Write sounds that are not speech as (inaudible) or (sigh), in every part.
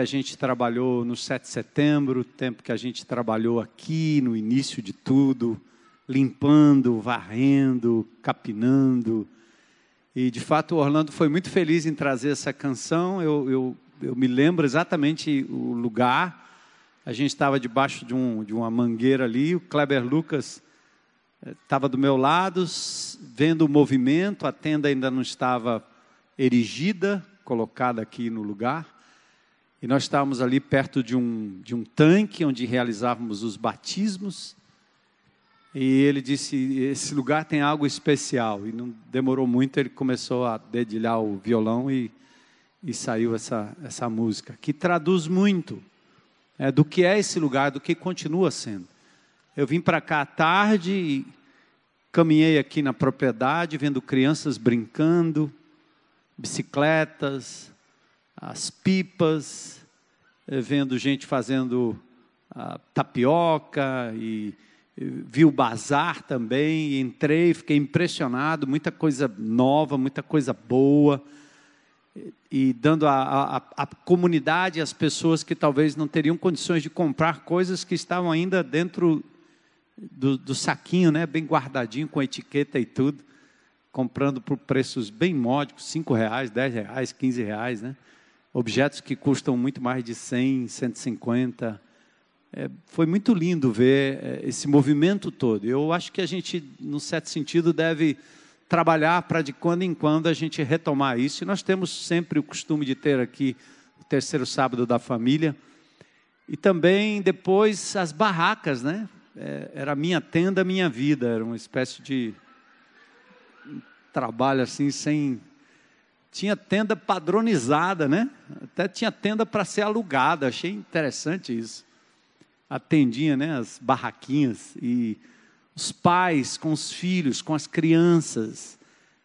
a gente trabalhou no 7 de setembro, tempo que a gente trabalhou aqui no início de tudo, limpando, varrendo, capinando. E de fato o Orlando foi muito feliz em trazer essa canção. Eu, eu, eu me lembro exatamente o lugar. A gente estava debaixo de, um, de uma mangueira ali, o Kleber Lucas estava do meu lado, vendo o movimento, a tenda ainda não estava erigida, colocada aqui no lugar. E nós estávamos ali perto de um, de um tanque onde realizávamos os batismos. E ele disse: Esse lugar tem algo especial. E não demorou muito, ele começou a dedilhar o violão e, e saiu essa, essa música, que traduz muito é, do que é esse lugar, do que continua sendo. Eu vim para cá à tarde e caminhei aqui na propriedade, vendo crianças brincando, bicicletas, as pipas, eh, vendo gente fazendo ah, tapioca e, e vi o bazar também, entrei, fiquei impressionado, muita coisa nova, muita coisa boa e dando à comunidade, às pessoas que talvez não teriam condições de comprar coisas que estavam ainda dentro do, do saquinho, né, bem guardadinho, com etiqueta e tudo, comprando por preços bem módicos, cinco reais, dez reais, quinze reais, né? Objetos que custam muito mais de 100, 150. É, foi muito lindo ver é, esse movimento todo. Eu acho que a gente, no certo sentido, deve trabalhar para de quando em quando a gente retomar isso. E nós temos sempre o costume de ter aqui o terceiro sábado da família. E também depois as barracas, né? É, era minha tenda, minha vida. Era uma espécie de trabalho assim, sem. Tinha tenda padronizada, né? Até tinha tenda para ser alugada. Achei interessante isso. A tendinha, né? As barraquinhas. E os pais com os filhos, com as crianças,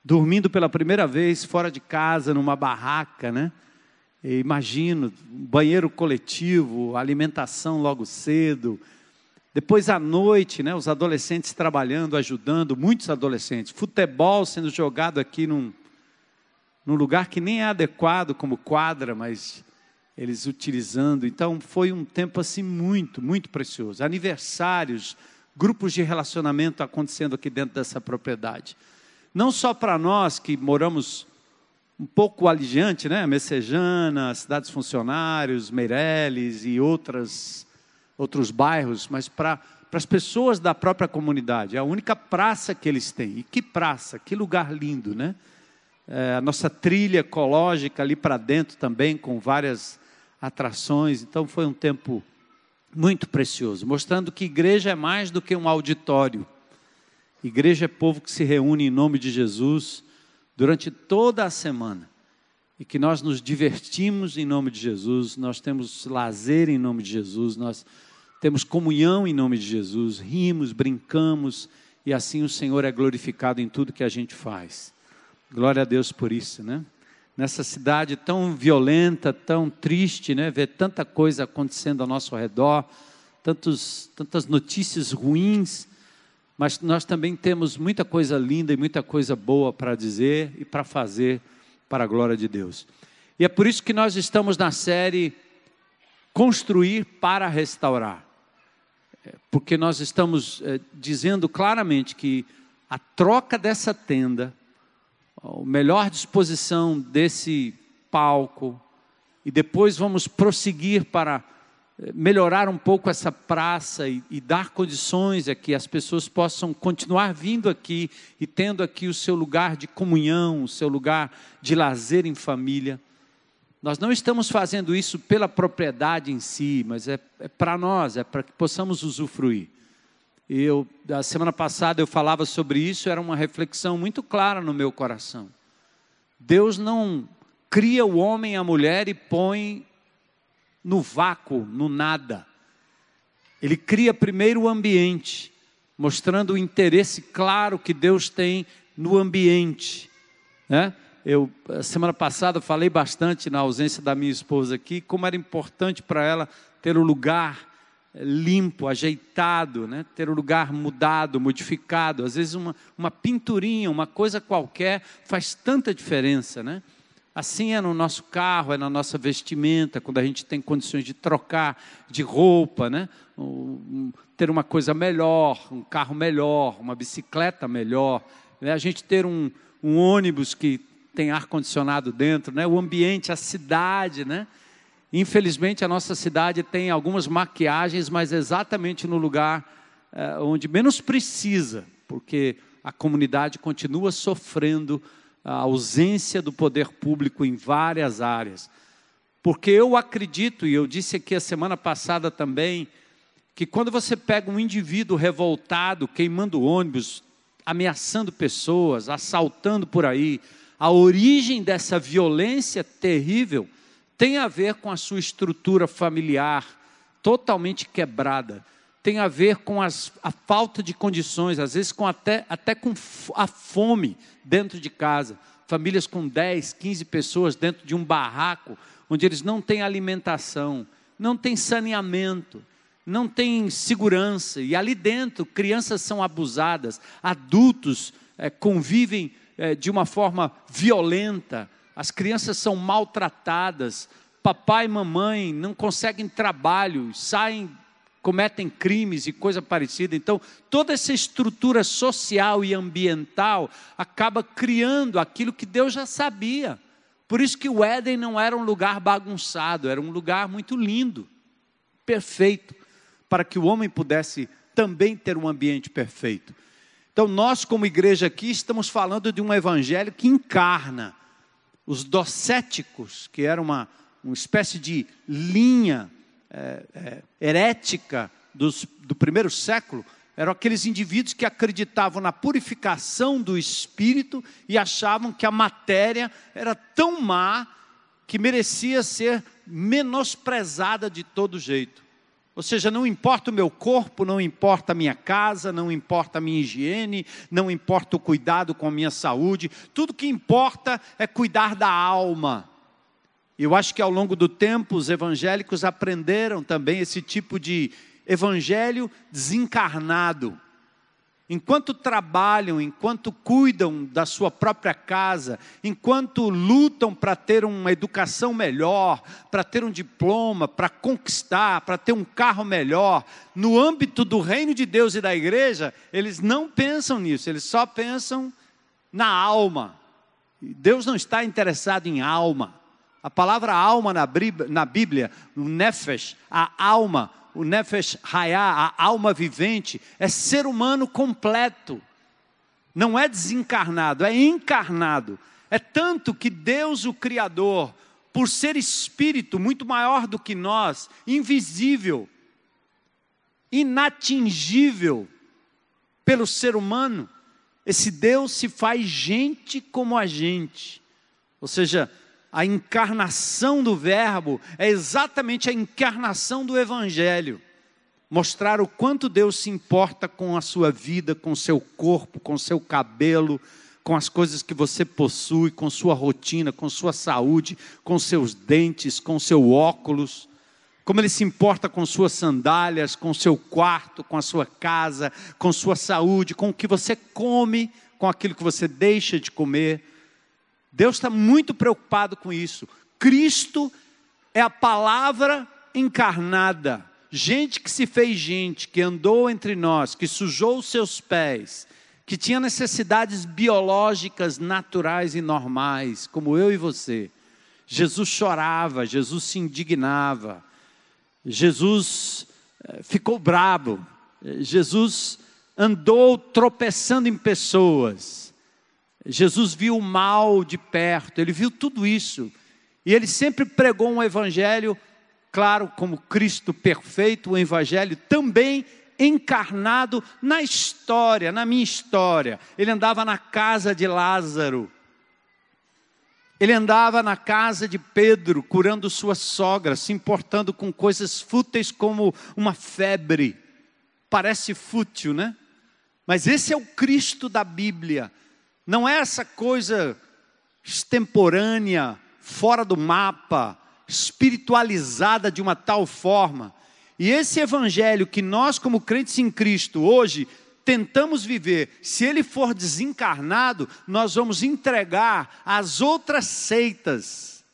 dormindo pela primeira vez fora de casa, numa barraca, né? imagino, banheiro coletivo, alimentação logo cedo, depois à noite, né, os adolescentes trabalhando, ajudando, muitos adolescentes. Futebol sendo jogado aqui num, num lugar que nem é adequado como quadra, mas eles utilizando. Então foi um tempo assim muito, muito precioso. Aniversários, grupos de relacionamento acontecendo aqui dentro dessa propriedade. Não só para nós que moramos um pouco aliviante, né? Messejana, Cidades Funcionários, Meireles e outras outros bairros, mas para as pessoas da própria comunidade. É a única praça que eles têm. E que praça, que lugar lindo, né? É, a nossa trilha ecológica ali para dentro também, com várias atrações. Então foi um tempo muito precioso, mostrando que igreja é mais do que um auditório. Igreja é povo que se reúne em nome de Jesus durante toda a semana. E que nós nos divertimos em nome de Jesus, nós temos lazer em nome de Jesus, nós temos comunhão em nome de Jesus, rimos, brincamos e assim o Senhor é glorificado em tudo que a gente faz. Glória a Deus por isso, né? Nessa cidade tão violenta, tão triste, né? Ver tanta coisa acontecendo ao nosso redor, tantos, tantas notícias ruins, mas nós também temos muita coisa linda e muita coisa boa para dizer e para fazer para a glória de Deus. E é por isso que nós estamos na série Construir para Restaurar porque nós estamos é, dizendo claramente que a troca dessa tenda, a melhor disposição desse palco, e depois vamos prosseguir para eh, melhorar um pouco essa praça e, e dar condições a que as pessoas possam continuar vindo aqui e tendo aqui o seu lugar de comunhão, o seu lugar de lazer em família. Nós não estamos fazendo isso pela propriedade em si, mas é, é para nós, é para que possamos usufruir. Eu, a semana passada eu falava sobre isso, era uma reflexão muito clara no meu coração. Deus não cria o homem e a mulher e põe no vácuo, no nada. Ele cria primeiro o ambiente, mostrando o interesse claro que Deus tem no ambiente. Né? Eu, semana passada, falei bastante na ausência da minha esposa aqui, como era importante para ela ter o lugar limpo, ajeitado, né? ter o lugar mudado, modificado. Às vezes, uma, uma pinturinha, uma coisa qualquer, faz tanta diferença. Né? Assim é no nosso carro, é na nossa vestimenta, quando a gente tem condições de trocar de roupa, né? ter uma coisa melhor, um carro melhor, uma bicicleta melhor, né? a gente ter um, um ônibus que tem ar-condicionado dentro, né? o ambiente, a cidade. Né? Infelizmente, a nossa cidade tem algumas maquiagens, mas exatamente no lugar é, onde menos precisa, porque a comunidade continua sofrendo a ausência do poder público em várias áreas. Porque eu acredito, e eu disse aqui a semana passada também, que quando você pega um indivíduo revoltado, queimando ônibus, ameaçando pessoas, assaltando por aí, a origem dessa violência terrível tem a ver com a sua estrutura familiar totalmente quebrada, tem a ver com as, a falta de condições, às vezes com até, até com a fome dentro de casa. Famílias com 10, 15 pessoas dentro de um barraco, onde eles não têm alimentação, não têm saneamento, não têm segurança, e ali dentro crianças são abusadas, adultos é, convivem é, de uma forma violenta, as crianças são maltratadas, papai e mamãe não conseguem trabalho, saem cometem crimes e coisa parecida. Então, toda essa estrutura social e ambiental acaba criando aquilo que Deus já sabia. Por isso que o Éden não era um lugar bagunçado, era um lugar muito lindo, perfeito, para que o homem pudesse também ter um ambiente perfeito. Então, nós, como igreja aqui, estamos falando de um evangelho que encarna os docéticos, que era uma, uma espécie de linha é, é, herética dos, do primeiro século eram aqueles indivíduos que acreditavam na purificação do espírito e achavam que a matéria era tão má que merecia ser menosprezada de todo jeito. Ou seja, não importa o meu corpo, não importa a minha casa, não importa a minha higiene, não importa o cuidado com a minha saúde, tudo que importa é cuidar da alma. Eu acho que ao longo do tempo os evangélicos aprenderam também esse tipo de evangelho desencarnado. Enquanto trabalham, enquanto cuidam da sua própria casa, enquanto lutam para ter uma educação melhor, para ter um diploma, para conquistar, para ter um carro melhor, no âmbito do reino de Deus e da igreja, eles não pensam nisso, eles só pensam na alma. Deus não está interessado em alma. A palavra alma na Bíblia, o nefesh, a alma, o nefesh hayá, a alma vivente, é ser humano completo. Não é desencarnado, é encarnado. É tanto que Deus, o Criador, por ser espírito muito maior do que nós, invisível, inatingível pelo ser humano, esse Deus se faz gente como a gente. Ou seja, a encarnação do Verbo é exatamente a encarnação do Evangelho. Mostrar o quanto Deus se importa com a sua vida, com o seu corpo, com o seu cabelo, com as coisas que você possui, com sua rotina, com sua saúde, com seus dentes, com seu óculos. Como ele se importa com suas sandálias, com seu quarto, com a sua casa, com sua saúde, com o que você come, com aquilo que você deixa de comer Deus está muito preocupado com isso. Cristo é a palavra encarnada. Gente que se fez gente, que andou entre nós, que sujou os seus pés, que tinha necessidades biológicas, naturais e normais, como eu e você. Jesus chorava, Jesus se indignava, Jesus eh, ficou bravo, Jesus andou tropeçando em pessoas. Jesus viu o mal de perto, ele viu tudo isso. E ele sempre pregou um evangelho, claro, como Cristo perfeito, um evangelho também encarnado na história, na minha história. Ele andava na casa de Lázaro. Ele andava na casa de Pedro, curando sua sogra, se importando com coisas fúteis como uma febre. Parece fútil, né? Mas esse é o Cristo da Bíblia não é essa coisa extemporânea, fora do mapa, espiritualizada de uma tal forma. E esse evangelho que nós, como crentes em Cristo, hoje tentamos viver, se ele for desencarnado, nós vamos entregar às outras seitas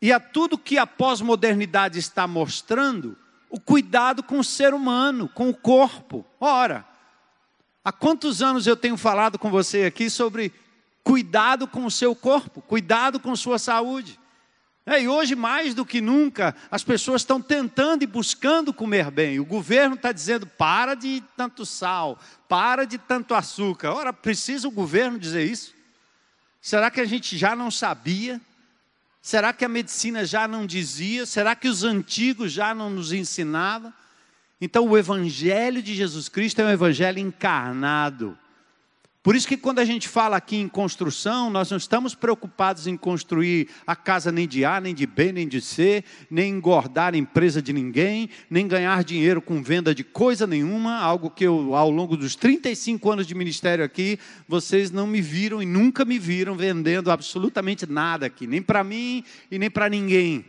e a tudo que a pós-modernidade está mostrando, o cuidado com o ser humano, com o corpo. Ora, há quantos anos eu tenho falado com você aqui sobre cuidado com o seu corpo, cuidado com sua saúde? É, e hoje, mais do que nunca, as pessoas estão tentando e buscando comer bem. O governo está dizendo: para de tanto sal, para de tanto açúcar. Ora, precisa o governo dizer isso? Será que a gente já não sabia? Será que a medicina já não dizia? Será que os antigos já não nos ensinavam? Então, o Evangelho de Jesus Cristo é um Evangelho encarnado. Por isso que quando a gente fala aqui em construção, nós não estamos preocupados em construir a casa nem de A, nem de B, nem de C, nem engordar a empresa de ninguém, nem ganhar dinheiro com venda de coisa nenhuma, algo que eu, ao longo dos 35 anos de ministério aqui, vocês não me viram e nunca me viram vendendo absolutamente nada aqui, nem para mim e nem para ninguém.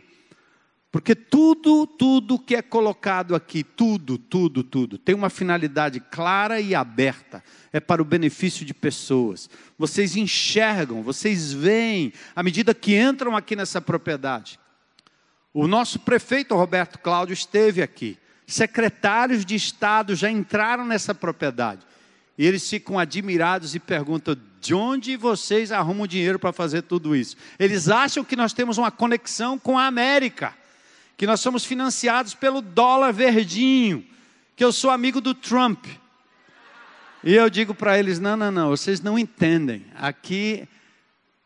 Porque tudo, tudo que é colocado aqui, tudo, tudo, tudo, tem uma finalidade clara e aberta. É para o benefício de pessoas. Vocês enxergam, vocês veem, à medida que entram aqui nessa propriedade. O nosso prefeito Roberto Cláudio esteve aqui. Secretários de Estado já entraram nessa propriedade. E eles ficam admirados e perguntam: de onde vocês arrumam dinheiro para fazer tudo isso? Eles acham que nós temos uma conexão com a América que nós somos financiados pelo dólar verdinho, que eu sou amigo do Trump. E eu digo para eles: não, não, não, vocês não entendem. Aqui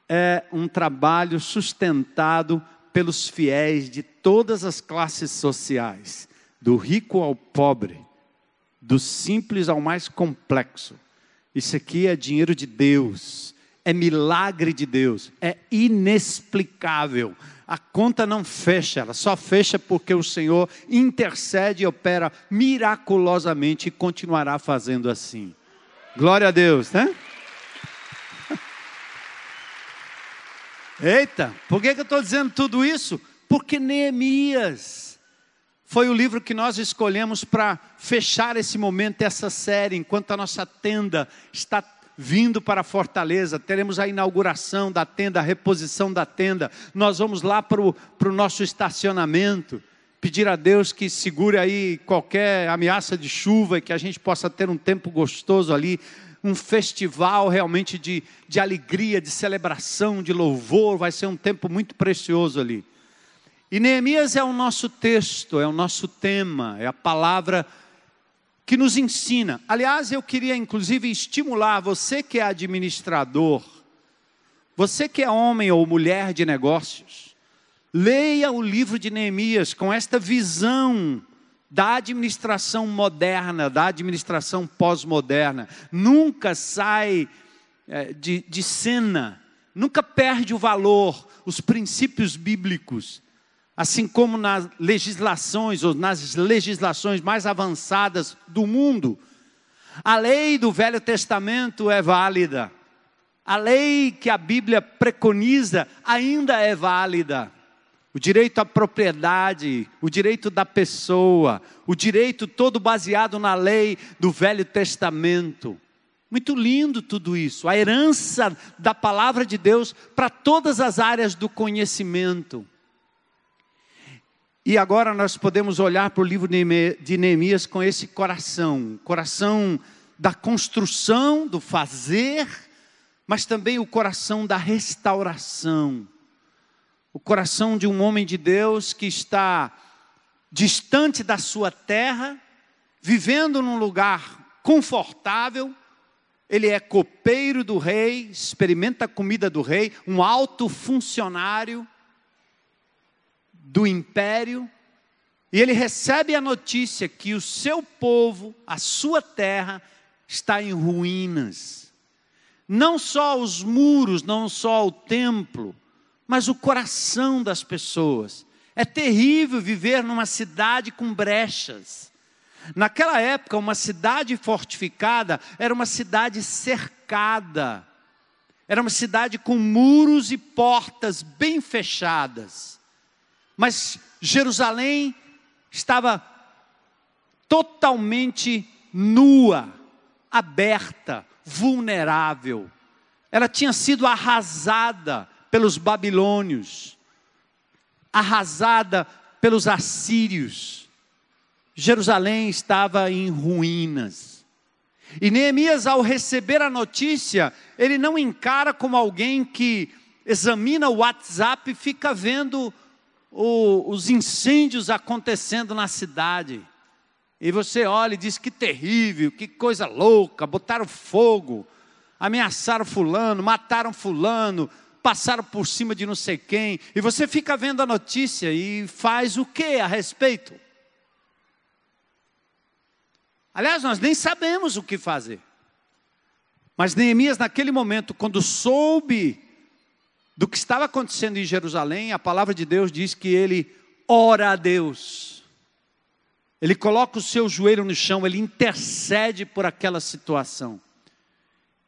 é um trabalho sustentado pelos fiéis de todas as classes sociais, do rico ao pobre, do simples ao mais complexo. Isso aqui é dinheiro de Deus, é milagre de Deus, é inexplicável a conta não fecha, ela só fecha porque o Senhor intercede e opera miraculosamente e continuará fazendo assim. Glória a Deus, né? (laughs) Eita, por que, que eu estou dizendo tudo isso? Porque Neemias foi o livro que nós escolhemos para fechar esse momento, essa série, enquanto a nossa tenda está vindo para fortaleza, teremos a inauguração da tenda, a reposição da tenda. Nós vamos lá para o nosso estacionamento, pedir a Deus que segure aí qualquer ameaça de chuva e que a gente possa ter um tempo gostoso ali, um festival realmente de, de alegria, de celebração, de louvor. Vai ser um tempo muito precioso ali. E Neemias é o nosso texto, é o nosso tema, é a palavra que nos ensina. Aliás, eu queria inclusive estimular você que é administrador, você que é homem ou mulher de negócios, leia o livro de Neemias com esta visão da administração moderna, da administração pós-moderna. Nunca sai é, de, de cena, nunca perde o valor, os princípios bíblicos assim como nas legislações ou nas legislações mais avançadas do mundo, a lei do Velho Testamento é válida. A lei que a Bíblia preconiza ainda é válida. O direito à propriedade, o direito da pessoa, o direito todo baseado na lei do Velho Testamento. Muito lindo tudo isso, a herança da palavra de Deus para todas as áreas do conhecimento. E agora nós podemos olhar para o livro de Neemias com esse coração, coração da construção, do fazer, mas também o coração da restauração. O coração de um homem de Deus que está distante da sua terra, vivendo num lugar confortável, ele é copeiro do rei, experimenta a comida do rei, um alto funcionário, do império, e ele recebe a notícia que o seu povo, a sua terra, está em ruínas. Não só os muros, não só o templo, mas o coração das pessoas. É terrível viver numa cidade com brechas. Naquela época, uma cidade fortificada era uma cidade cercada, era uma cidade com muros e portas bem fechadas. Mas Jerusalém estava totalmente nua, aberta, vulnerável. Ela tinha sido arrasada pelos babilônios, arrasada pelos assírios. Jerusalém estava em ruínas. E Neemias, ao receber a notícia, ele não encara como alguém que examina o WhatsApp e fica vendo o, os incêndios acontecendo na cidade. E você olha e diz que terrível, que coisa louca, botaram fogo, ameaçaram fulano, mataram fulano, passaram por cima de não sei quem. E você fica vendo a notícia e faz o que a respeito? Aliás, nós nem sabemos o que fazer. Mas Neemias, naquele momento, quando soube do que estava acontecendo em Jerusalém, a palavra de Deus diz que ele ora a Deus ele coloca o seu joelho no chão, ele intercede por aquela situação.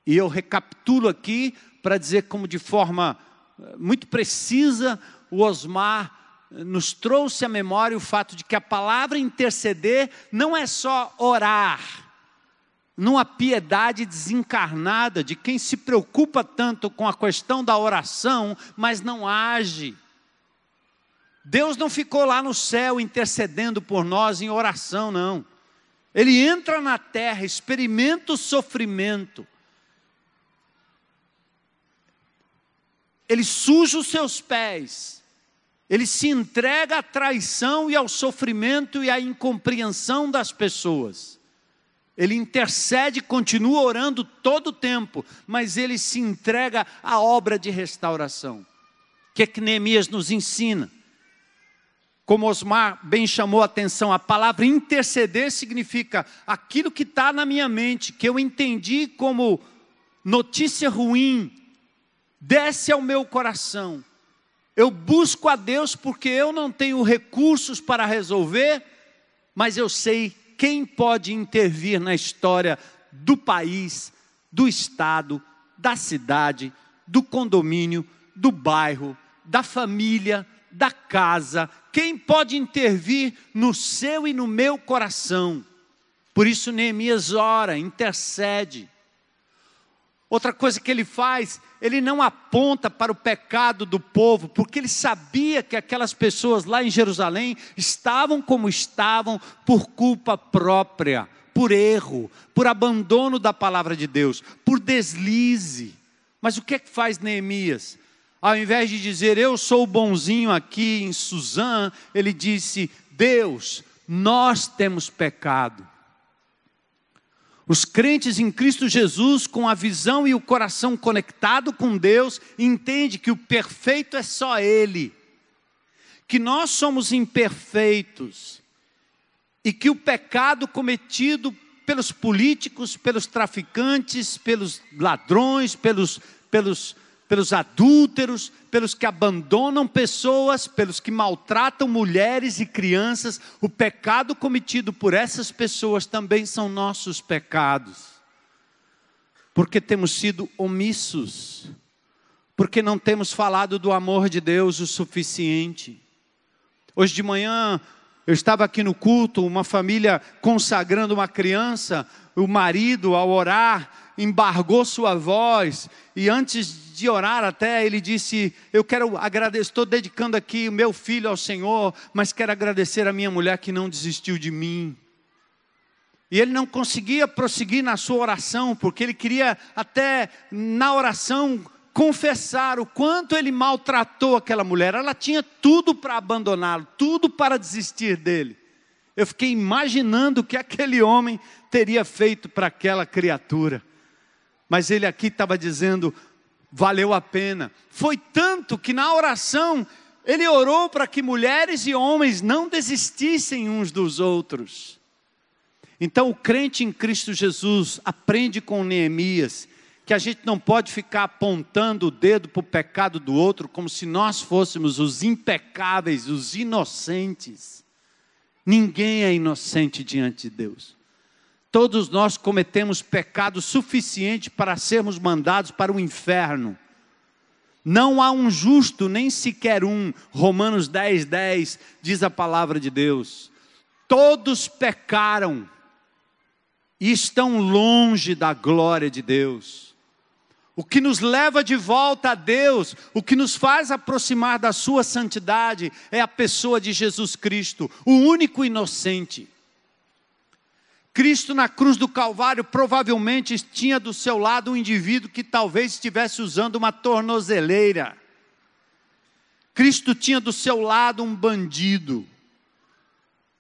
E eu recapitulo aqui para dizer como de forma eh, muito precisa o Osmar eh, nos trouxe à memória o fato de que a palavra interceder não é só orar, numa piedade desencarnada de quem se preocupa tanto com a questão da oração, mas não age. Deus não ficou lá no céu intercedendo por nós em oração, não. Ele entra na terra, experimenta o sofrimento. Ele suja os seus pés. Ele se entrega à traição e ao sofrimento e à incompreensão das pessoas. Ele intercede, continua orando todo o tempo, mas ele se entrega à obra de restauração. O que, é que Neemias nos ensina? Como Osmar bem chamou a atenção, a palavra interceder significa aquilo que está na minha mente, que eu entendi como notícia ruim, desce ao meu coração. Eu busco a Deus porque eu não tenho recursos para resolver, mas eu sei quem pode intervir na história do país, do estado, da cidade, do condomínio, do bairro, da família, da casa, quem pode intervir no seu e no meu coração. Por isso Neemias ora, intercede. Outra coisa que ele faz, ele não aponta para o pecado do povo, porque ele sabia que aquelas pessoas lá em Jerusalém estavam como estavam por culpa própria, por erro, por abandono da palavra de Deus, por deslize. Mas o que é que faz Neemias? Ao invés de dizer eu sou bonzinho aqui em Suzã, ele disse: Deus, nós temos pecado. Os crentes em Cristo Jesus, com a visão e o coração conectado com Deus, entende que o perfeito é só Ele, que nós somos imperfeitos. E que o pecado cometido pelos políticos, pelos traficantes, pelos ladrões, pelos, pelos pelos adúlteros, pelos que abandonam pessoas, pelos que maltratam mulheres e crianças, o pecado cometido por essas pessoas também são nossos pecados. Porque temos sido omissos, porque não temos falado do amor de Deus o suficiente. Hoje de manhã, eu estava aqui no culto, uma família consagrando uma criança, o marido, ao orar, embargou sua voz, e antes de orar até, ele disse: Eu quero agradecer, estou dedicando aqui o meu filho ao Senhor, mas quero agradecer a minha mulher que não desistiu de mim. E ele não conseguia prosseguir na sua oração, porque ele queria até na oração confessar o quanto ele maltratou aquela mulher. Ela tinha tudo para abandoná-lo, tudo para desistir dele. Eu fiquei imaginando o que aquele homem teria feito para aquela criatura. Mas ele aqui estava dizendo: valeu a pena. Foi tanto que na oração ele orou para que mulheres e homens não desistissem uns dos outros. Então o crente em Cristo Jesus aprende com Neemias que a gente não pode ficar apontando o dedo para o pecado do outro como se nós fôssemos os impecáveis, os inocentes. Ninguém é inocente diante de Deus. Todos nós cometemos pecado suficiente para sermos mandados para o inferno. Não há um justo, nem sequer um. Romanos 10, 10 diz a palavra de Deus. Todos pecaram e estão longe da glória de Deus. O que nos leva de volta a Deus, o que nos faz aproximar da Sua santidade, é a pessoa de Jesus Cristo, o único inocente. Cristo na cruz do Calvário provavelmente tinha do seu lado um indivíduo que talvez estivesse usando uma tornozeleira. Cristo tinha do seu lado um bandido.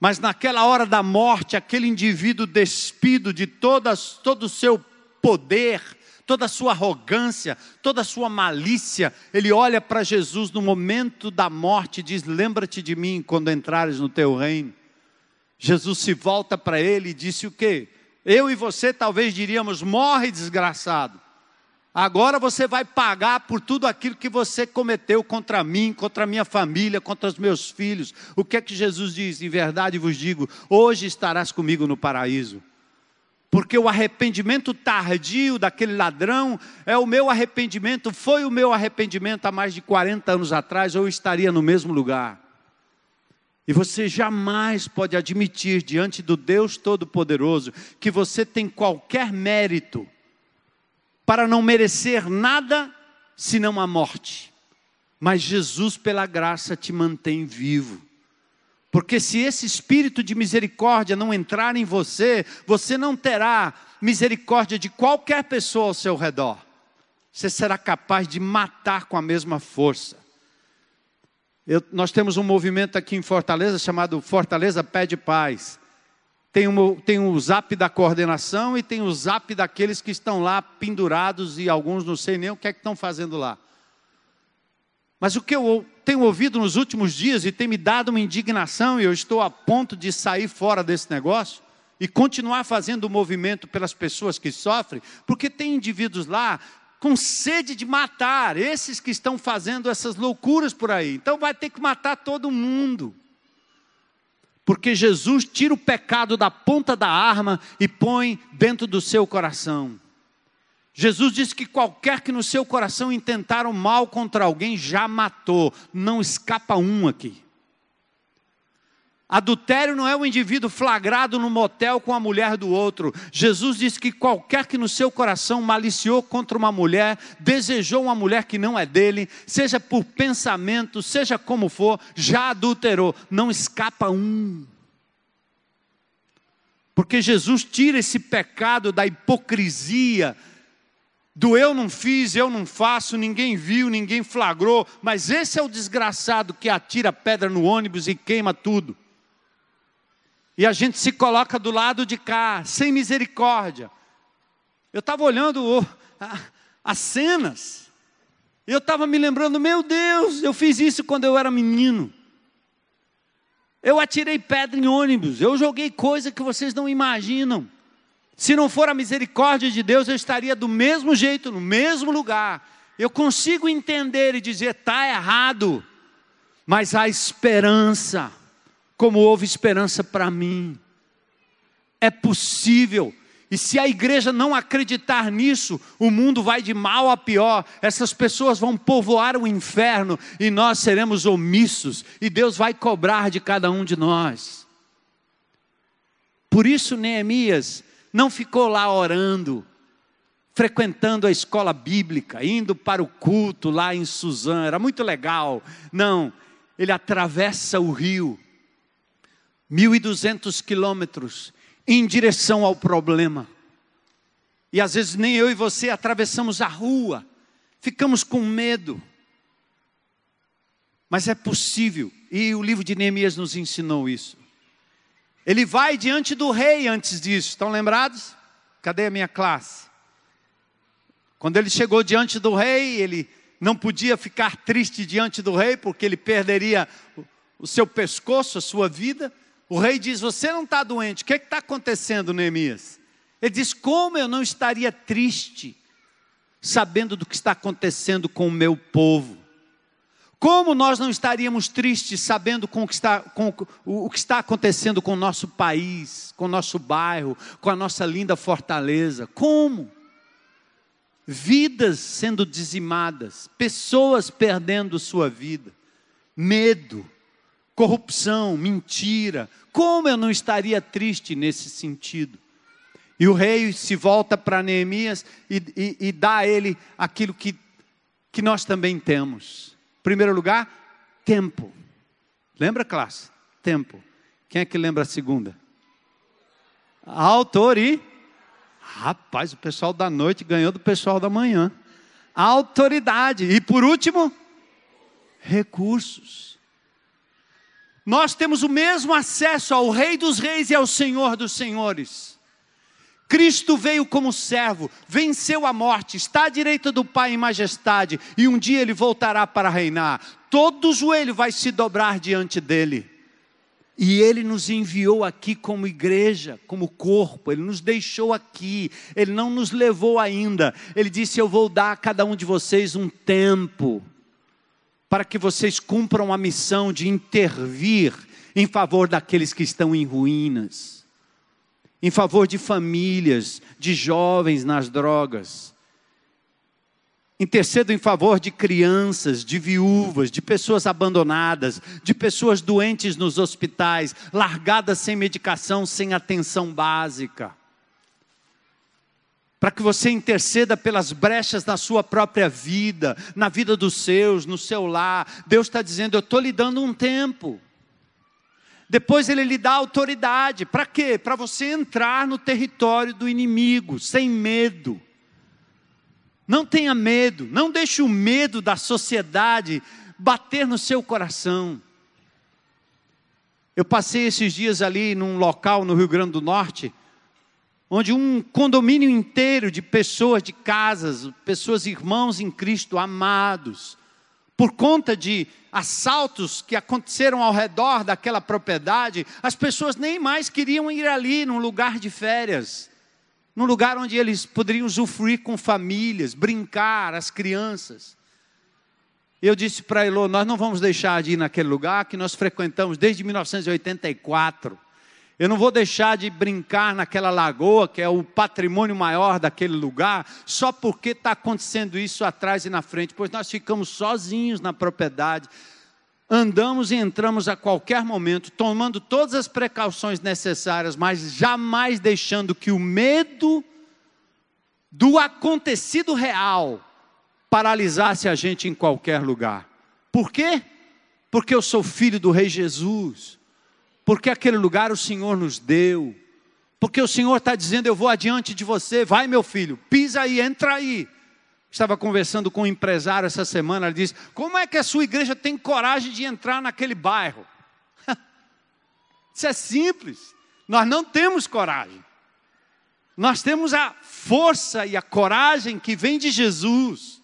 Mas naquela hora da morte, aquele indivíduo despido de todas, todo o seu poder, toda a sua arrogância, toda a sua malícia, ele olha para Jesus no momento da morte e diz: Lembra-te de mim quando entrares no teu reino. Jesus se volta para ele e disse o quê? Eu e você talvez diríamos: morre desgraçado. Agora você vai pagar por tudo aquilo que você cometeu contra mim, contra a minha família, contra os meus filhos. O que é que Jesus diz? Em verdade vos digo: hoje estarás comigo no paraíso. Porque o arrependimento tardio daquele ladrão é o meu arrependimento, foi o meu arrependimento há mais de 40 anos atrás, eu estaria no mesmo lugar. E você jamais pode admitir diante do Deus Todo-Poderoso que você tem qualquer mérito para não merecer nada senão a morte. Mas Jesus, pela graça, te mantém vivo. Porque se esse espírito de misericórdia não entrar em você, você não terá misericórdia de qualquer pessoa ao seu redor. Você será capaz de matar com a mesma força. Eu, nós temos um movimento aqui em Fortaleza chamado Fortaleza Pede Paz. Tem, um, tem o zap da coordenação e tem o zap daqueles que estão lá pendurados e alguns não sei nem o que é que estão fazendo lá. Mas o que eu tenho ouvido nos últimos dias e tem me dado uma indignação, e eu estou a ponto de sair fora desse negócio e continuar fazendo o movimento pelas pessoas que sofrem, porque tem indivíduos lá com sede de matar esses que estão fazendo essas loucuras por aí. Então vai ter que matar todo mundo. Porque Jesus tira o pecado da ponta da arma e põe dentro do seu coração. Jesus disse que qualquer que no seu coração intentar o mal contra alguém já matou, não escapa um aqui. Adultério não é o indivíduo flagrado no motel com a mulher do outro. Jesus disse que qualquer que no seu coração maliciou contra uma mulher, desejou uma mulher que não é dele, seja por pensamento, seja como for, já adulterou. Não escapa um. Porque Jesus tira esse pecado da hipocrisia, do eu não fiz, eu não faço, ninguém viu, ninguém flagrou, mas esse é o desgraçado que atira pedra no ônibus e queima tudo. E a gente se coloca do lado de cá, sem misericórdia. Eu estava olhando as cenas, e eu estava me lembrando, meu Deus, eu fiz isso quando eu era menino. Eu atirei pedra em ônibus, eu joguei coisa que vocês não imaginam. Se não for a misericórdia de Deus, eu estaria do mesmo jeito, no mesmo lugar. Eu consigo entender e dizer, está errado, mas há esperança como houve esperança para mim. É possível. E se a igreja não acreditar nisso, o mundo vai de mal a pior. Essas pessoas vão povoar o inferno e nós seremos omissos e Deus vai cobrar de cada um de nós. Por isso Neemias não ficou lá orando, frequentando a escola bíblica, indo para o culto lá em Suzã, era muito legal. Não, ele atravessa o rio 1.200 quilômetros em direção ao problema. E às vezes nem eu e você atravessamos a rua, ficamos com medo. Mas é possível, e o livro de Neemias nos ensinou isso. Ele vai diante do rei antes disso, estão lembrados? Cadê a minha classe? Quando ele chegou diante do rei, ele não podia ficar triste diante do rei, porque ele perderia o seu pescoço, a sua vida. O rei diz: Você não está doente, o que é está acontecendo, Neemias? Ele diz: Como eu não estaria triste, sabendo do que está acontecendo com o meu povo? Como nós não estaríamos tristes sabendo com o, que está, com o que está acontecendo com o nosso país, com o nosso bairro, com a nossa linda fortaleza? Como? Vidas sendo dizimadas, pessoas perdendo sua vida, medo, corrupção, mentira. Como eu não estaria triste nesse sentido? E o rei se volta para Neemias e, e, e, dá a ele aquilo que, que nós também temos. Em primeiro lugar, tempo. Lembra, classe? Tempo. Quem é que lembra a segunda? Autor e. Rapaz, o pessoal da noite ganhou do pessoal da manhã. Autoridade. E por último, recursos. Nós temos o mesmo acesso ao Rei dos Reis e ao Senhor dos Senhores. Cristo veio como servo, venceu a morte, está à direita do Pai em majestade, e um dia ele voltará para reinar. Todo joelho vai se dobrar diante dele. E ele nos enviou aqui como igreja, como corpo, ele nos deixou aqui, ele não nos levou ainda. Ele disse: Eu vou dar a cada um de vocês um tempo, para que vocês cumpram a missão de intervir em favor daqueles que estão em ruínas, em favor de famílias, de jovens nas drogas Intercedo em favor de crianças, de viúvas, de pessoas abandonadas, de pessoas doentes nos hospitais, largadas sem medicação, sem atenção básica. Para que você interceda pelas brechas na sua própria vida, na vida dos seus, no seu lar. Deus está dizendo: Eu estou lhe dando um tempo. Depois ele lhe dá autoridade. Para quê? Para você entrar no território do inimigo, sem medo não tenha medo, não deixe o medo da sociedade bater no seu coração. Eu passei esses dias ali num local no Rio Grande do Norte, onde um condomínio inteiro de pessoas, de casas, pessoas irmãos em Cristo, amados, por conta de assaltos que aconteceram ao redor daquela propriedade, as pessoas nem mais queriam ir ali num lugar de férias num lugar onde eles poderiam usufruir com famílias, brincar, as crianças. Eu disse para Elô: nós não vamos deixar de ir naquele lugar que nós frequentamos desde 1984. Eu não vou deixar de brincar naquela lagoa, que é o patrimônio maior daquele lugar, só porque está acontecendo isso atrás e na frente, pois nós ficamos sozinhos na propriedade, andamos e entramos a qualquer momento, tomando todas as precauções necessárias, mas jamais deixando que o medo do acontecido real paralisasse a gente em qualquer lugar. Por quê? Porque eu sou filho do Rei Jesus, porque aquele lugar o Senhor nos deu, porque o Senhor está dizendo: Eu vou adiante de você, vai meu filho, pisa aí, entra aí. Estava conversando com um empresário essa semana, ele disse: Como é que a sua igreja tem coragem de entrar naquele bairro? (laughs) Isso é simples. Nós não temos coragem. Nós temos a força e a coragem que vem de Jesus.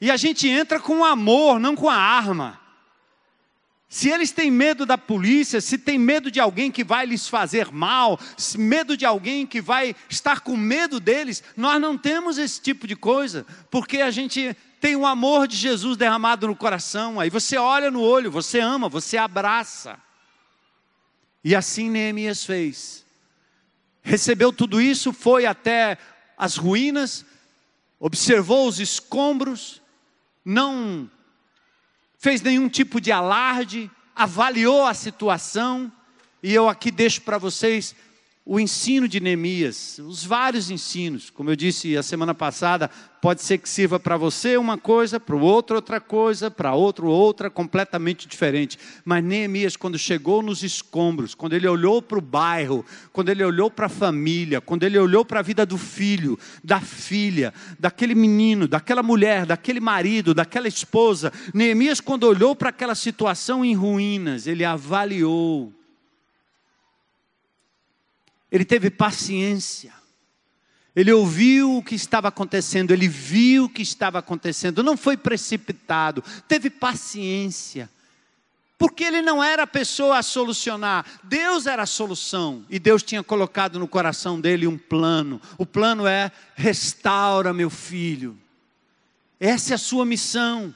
E a gente entra com amor, não com a arma. Se eles têm medo da polícia, se tem medo de alguém que vai lhes fazer mal, medo de alguém que vai estar com medo deles, nós não temos esse tipo de coisa, porque a gente tem o amor de Jesus derramado no coração, aí você olha no olho, você ama, você abraça. E assim Neemias fez. Recebeu tudo isso, foi até as ruínas, observou os escombros, não fez nenhum tipo de alarde, avaliou a situação, e eu aqui deixo para vocês o ensino de Neemias, os vários ensinos, como eu disse a semana passada, pode ser que sirva para você uma coisa, para o outro outra coisa, para outro outra, completamente diferente. Mas Neemias, quando chegou nos escombros, quando ele olhou para o bairro, quando ele olhou para a família, quando ele olhou para a vida do filho, da filha, daquele menino, daquela mulher, daquele marido, daquela esposa, Neemias, quando olhou para aquela situação em ruínas, ele avaliou ele teve paciência. Ele ouviu o que estava acontecendo, ele viu o que estava acontecendo, não foi precipitado, teve paciência. Porque ele não era a pessoa a solucionar, Deus era a solução, e Deus tinha colocado no coração dele um plano. O plano é: restaura meu filho. Essa é a sua missão.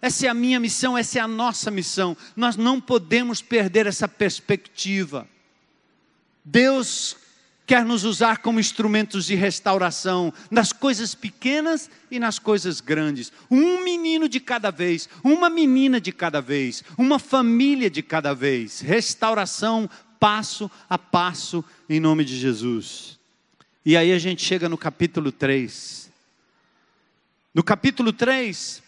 Essa é a minha missão, essa é a nossa missão. Nós não podemos perder essa perspectiva. Deus quer nos usar como instrumentos de restauração nas coisas pequenas e nas coisas grandes. Um menino de cada vez, uma menina de cada vez, uma família de cada vez. Restauração passo a passo em nome de Jesus. E aí a gente chega no capítulo 3. No capítulo 3,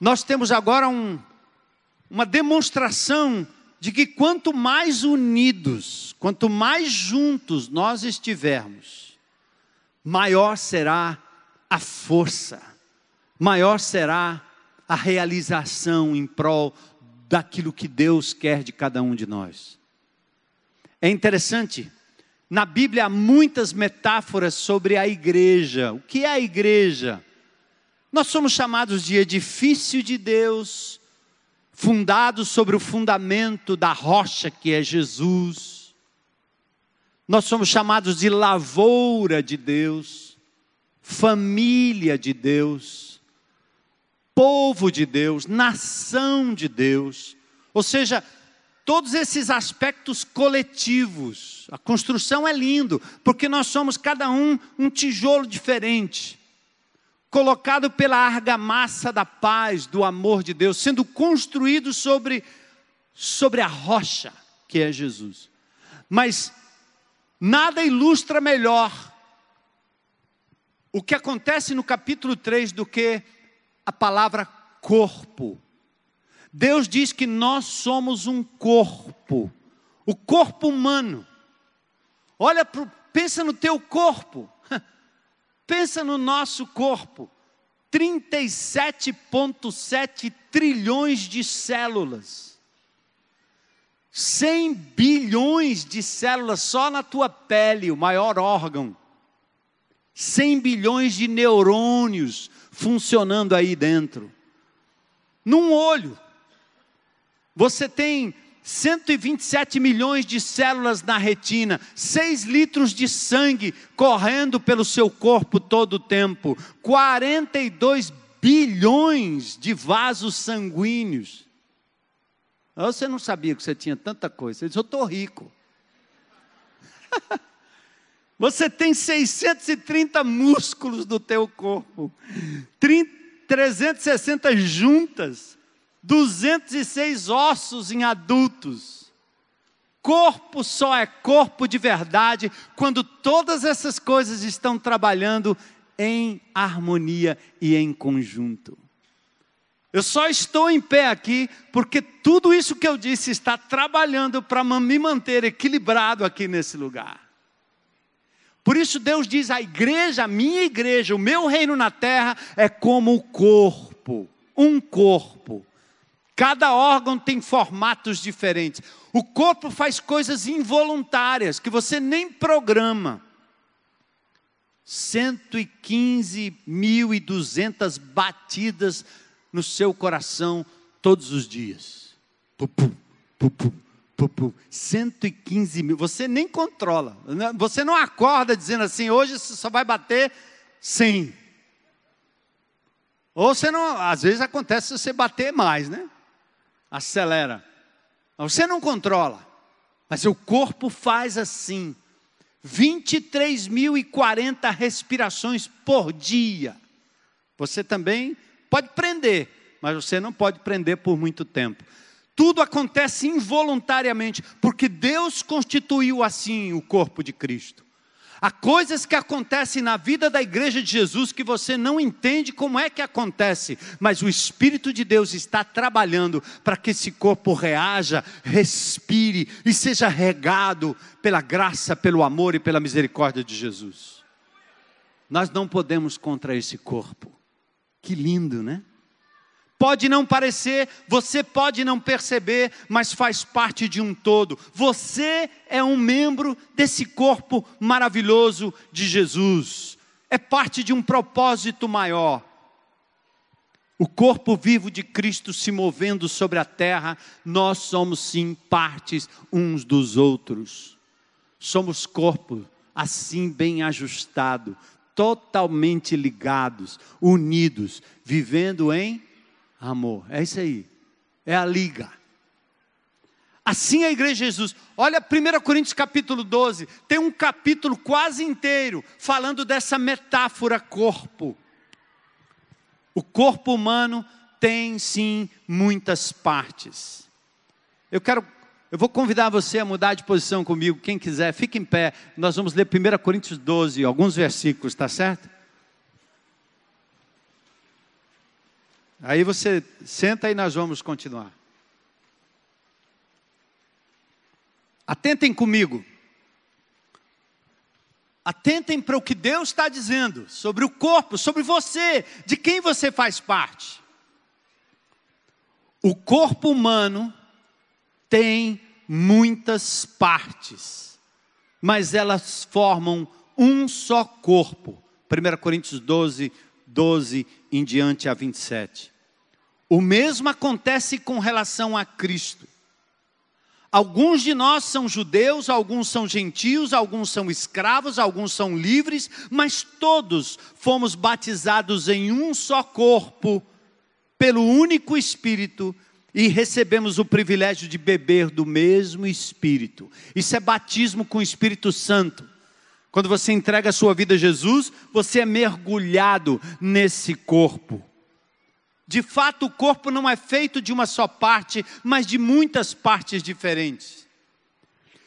nós temos agora um, uma demonstração de que quanto mais unidos, quanto mais juntos nós estivermos, maior será a força, maior será a realização em prol daquilo que Deus quer de cada um de nós. É interessante, na Bíblia há muitas metáforas sobre a igreja. O que é a igreja? Nós somos chamados de edifício de Deus, fundado sobre o fundamento da rocha que é Jesus. Nós somos chamados de lavoura de Deus, família de Deus, povo de Deus, nação de Deus. Ou seja, todos esses aspectos coletivos. A construção é lindo, porque nós somos cada um um tijolo diferente colocado pela argamassa da paz, do amor de Deus, sendo construído sobre, sobre a rocha que é Jesus. Mas nada ilustra melhor o que acontece no capítulo 3 do que a palavra corpo. Deus diz que nós somos um corpo, o corpo humano. Olha, pro, pensa no teu corpo. Pensa no nosso corpo: 37,7 trilhões de células. 100 bilhões de células só na tua pele, o maior órgão. 100 bilhões de neurônios funcionando aí dentro. Num olho, você tem 127 milhões de células na retina, 6 litros de sangue correndo pelo seu corpo todo o tempo, 42 bilhões de vasos sanguíneos. Você não sabia que você tinha tanta coisa. Você disse, eu estou rico. (laughs) Você tem 630 músculos no teu corpo, 360 juntas. 206 ossos em adultos. Corpo só é corpo de verdade quando todas essas coisas estão trabalhando em harmonia e em conjunto. Eu só estou em pé aqui porque tudo isso que eu disse está trabalhando para me manter equilibrado aqui nesse lugar. Por isso Deus diz: a igreja, a minha igreja, o meu reino na terra é como o corpo, um corpo. Cada órgão tem formatos diferentes. O corpo faz coisas involuntárias que você nem programa. 115.200 batidas no seu coração todos os dias. Pupu, pupu, pupu. 115 mil. Você nem controla. Você não acorda dizendo assim, hoje você só vai bater 100. Ou você não, às vezes acontece você bater mais, né? Acelera. Você não controla, mas o corpo faz assim. 23.040 respirações por dia. Você também pode prender, mas você não pode prender por muito tempo. Tudo acontece involuntariamente, porque Deus constituiu assim o corpo de Cristo. Há coisas que acontecem na vida da igreja de Jesus que você não entende como é que acontece, mas o Espírito de Deus está trabalhando para que esse corpo reaja, respire e seja regado pela graça, pelo amor e pela misericórdia de Jesus. Nós não podemos contra esse corpo. Que lindo, né? Pode não parecer, você pode não perceber, mas faz parte de um todo. Você é um membro desse corpo maravilhoso de Jesus. É parte de um propósito maior. O corpo vivo de Cristo se movendo sobre a terra, nós somos sim partes uns dos outros. Somos corpo assim bem ajustado, totalmente ligados, unidos, vivendo em amor. É isso aí. É a liga. Assim é a igreja de Jesus. Olha 1 Coríntios capítulo 12, tem um capítulo quase inteiro falando dessa metáfora corpo. O corpo humano tem sim muitas partes. Eu quero Eu vou convidar você a mudar de posição comigo, quem quiser, fique em pé. Nós vamos ler 1 Coríntios 12, alguns versículos, tá certo? Aí você senta e nós vamos continuar. Atentem comigo. Atentem para o que Deus está dizendo sobre o corpo, sobre você, de quem você faz parte. O corpo humano tem muitas partes, mas elas formam um só corpo. 1 Coríntios 12, 12 em diante a 27. O mesmo acontece com relação a Cristo. Alguns de nós são judeus, alguns são gentios, alguns são escravos, alguns são livres, mas todos fomos batizados em um só corpo, pelo único Espírito, e recebemos o privilégio de beber do mesmo Espírito. Isso é batismo com o Espírito Santo. Quando você entrega a sua vida a Jesus, você é mergulhado nesse corpo. De fato, o corpo não é feito de uma só parte, mas de muitas partes diferentes.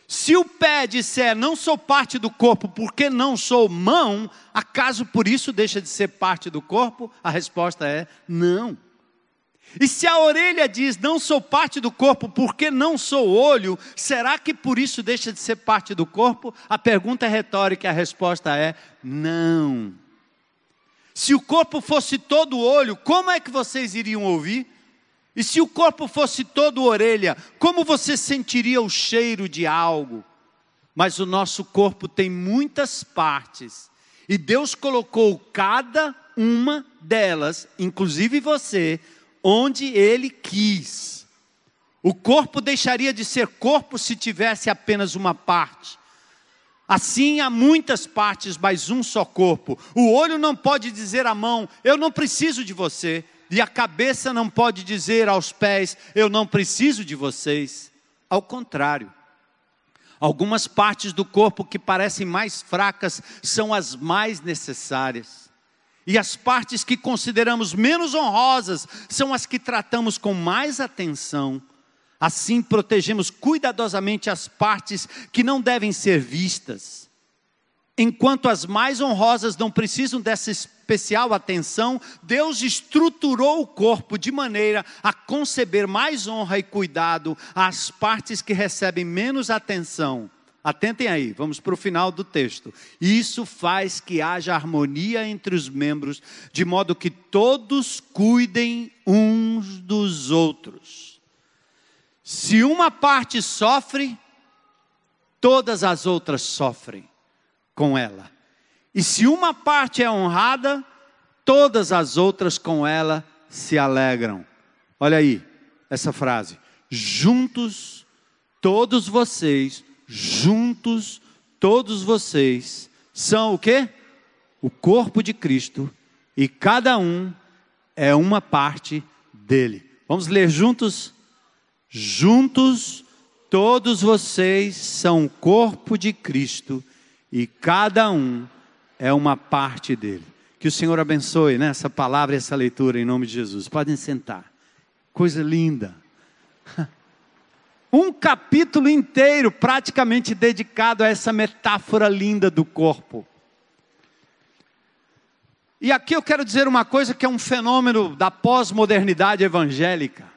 Se o pé disser não sou parte do corpo porque não sou mão, acaso por isso deixa de ser parte do corpo? A resposta é não. E se a orelha diz não sou parte do corpo porque não sou olho, será que por isso deixa de ser parte do corpo? A pergunta é retórica e a resposta é não. Se o corpo fosse todo olho, como é que vocês iriam ouvir? E se o corpo fosse todo orelha, como você sentiria o cheiro de algo? Mas o nosso corpo tem muitas partes, e Deus colocou cada uma delas, inclusive você, onde Ele quis. O corpo deixaria de ser corpo se tivesse apenas uma parte. Assim há muitas partes, mas um só corpo. O olho não pode dizer à mão: Eu não preciso de você. E a cabeça não pode dizer aos pés: Eu não preciso de vocês. Ao contrário. Algumas partes do corpo que parecem mais fracas são as mais necessárias. E as partes que consideramos menos honrosas são as que tratamos com mais atenção. Assim, protegemos cuidadosamente as partes que não devem ser vistas. Enquanto as mais honrosas não precisam dessa especial atenção, Deus estruturou o corpo de maneira a conceber mais honra e cuidado às partes que recebem menos atenção. Atentem aí, vamos para o final do texto. Isso faz que haja harmonia entre os membros, de modo que todos cuidem uns dos outros. Se uma parte sofre, todas as outras sofrem com ela. E se uma parte é honrada, todas as outras com ela se alegram. Olha aí essa frase. Juntos, todos vocês, juntos, todos vocês são o que? O corpo de Cristo e cada um é uma parte dele. Vamos ler juntos Juntos, todos vocês são o corpo de Cristo e cada um é uma parte dele. Que o Senhor abençoe né, essa palavra essa leitura em nome de Jesus. Podem sentar. Coisa linda. (laughs) Um capítulo inteiro praticamente dedicado a essa metáfora linda do corpo. E aqui eu quero dizer uma coisa que é um fenômeno da pós-modernidade evangélica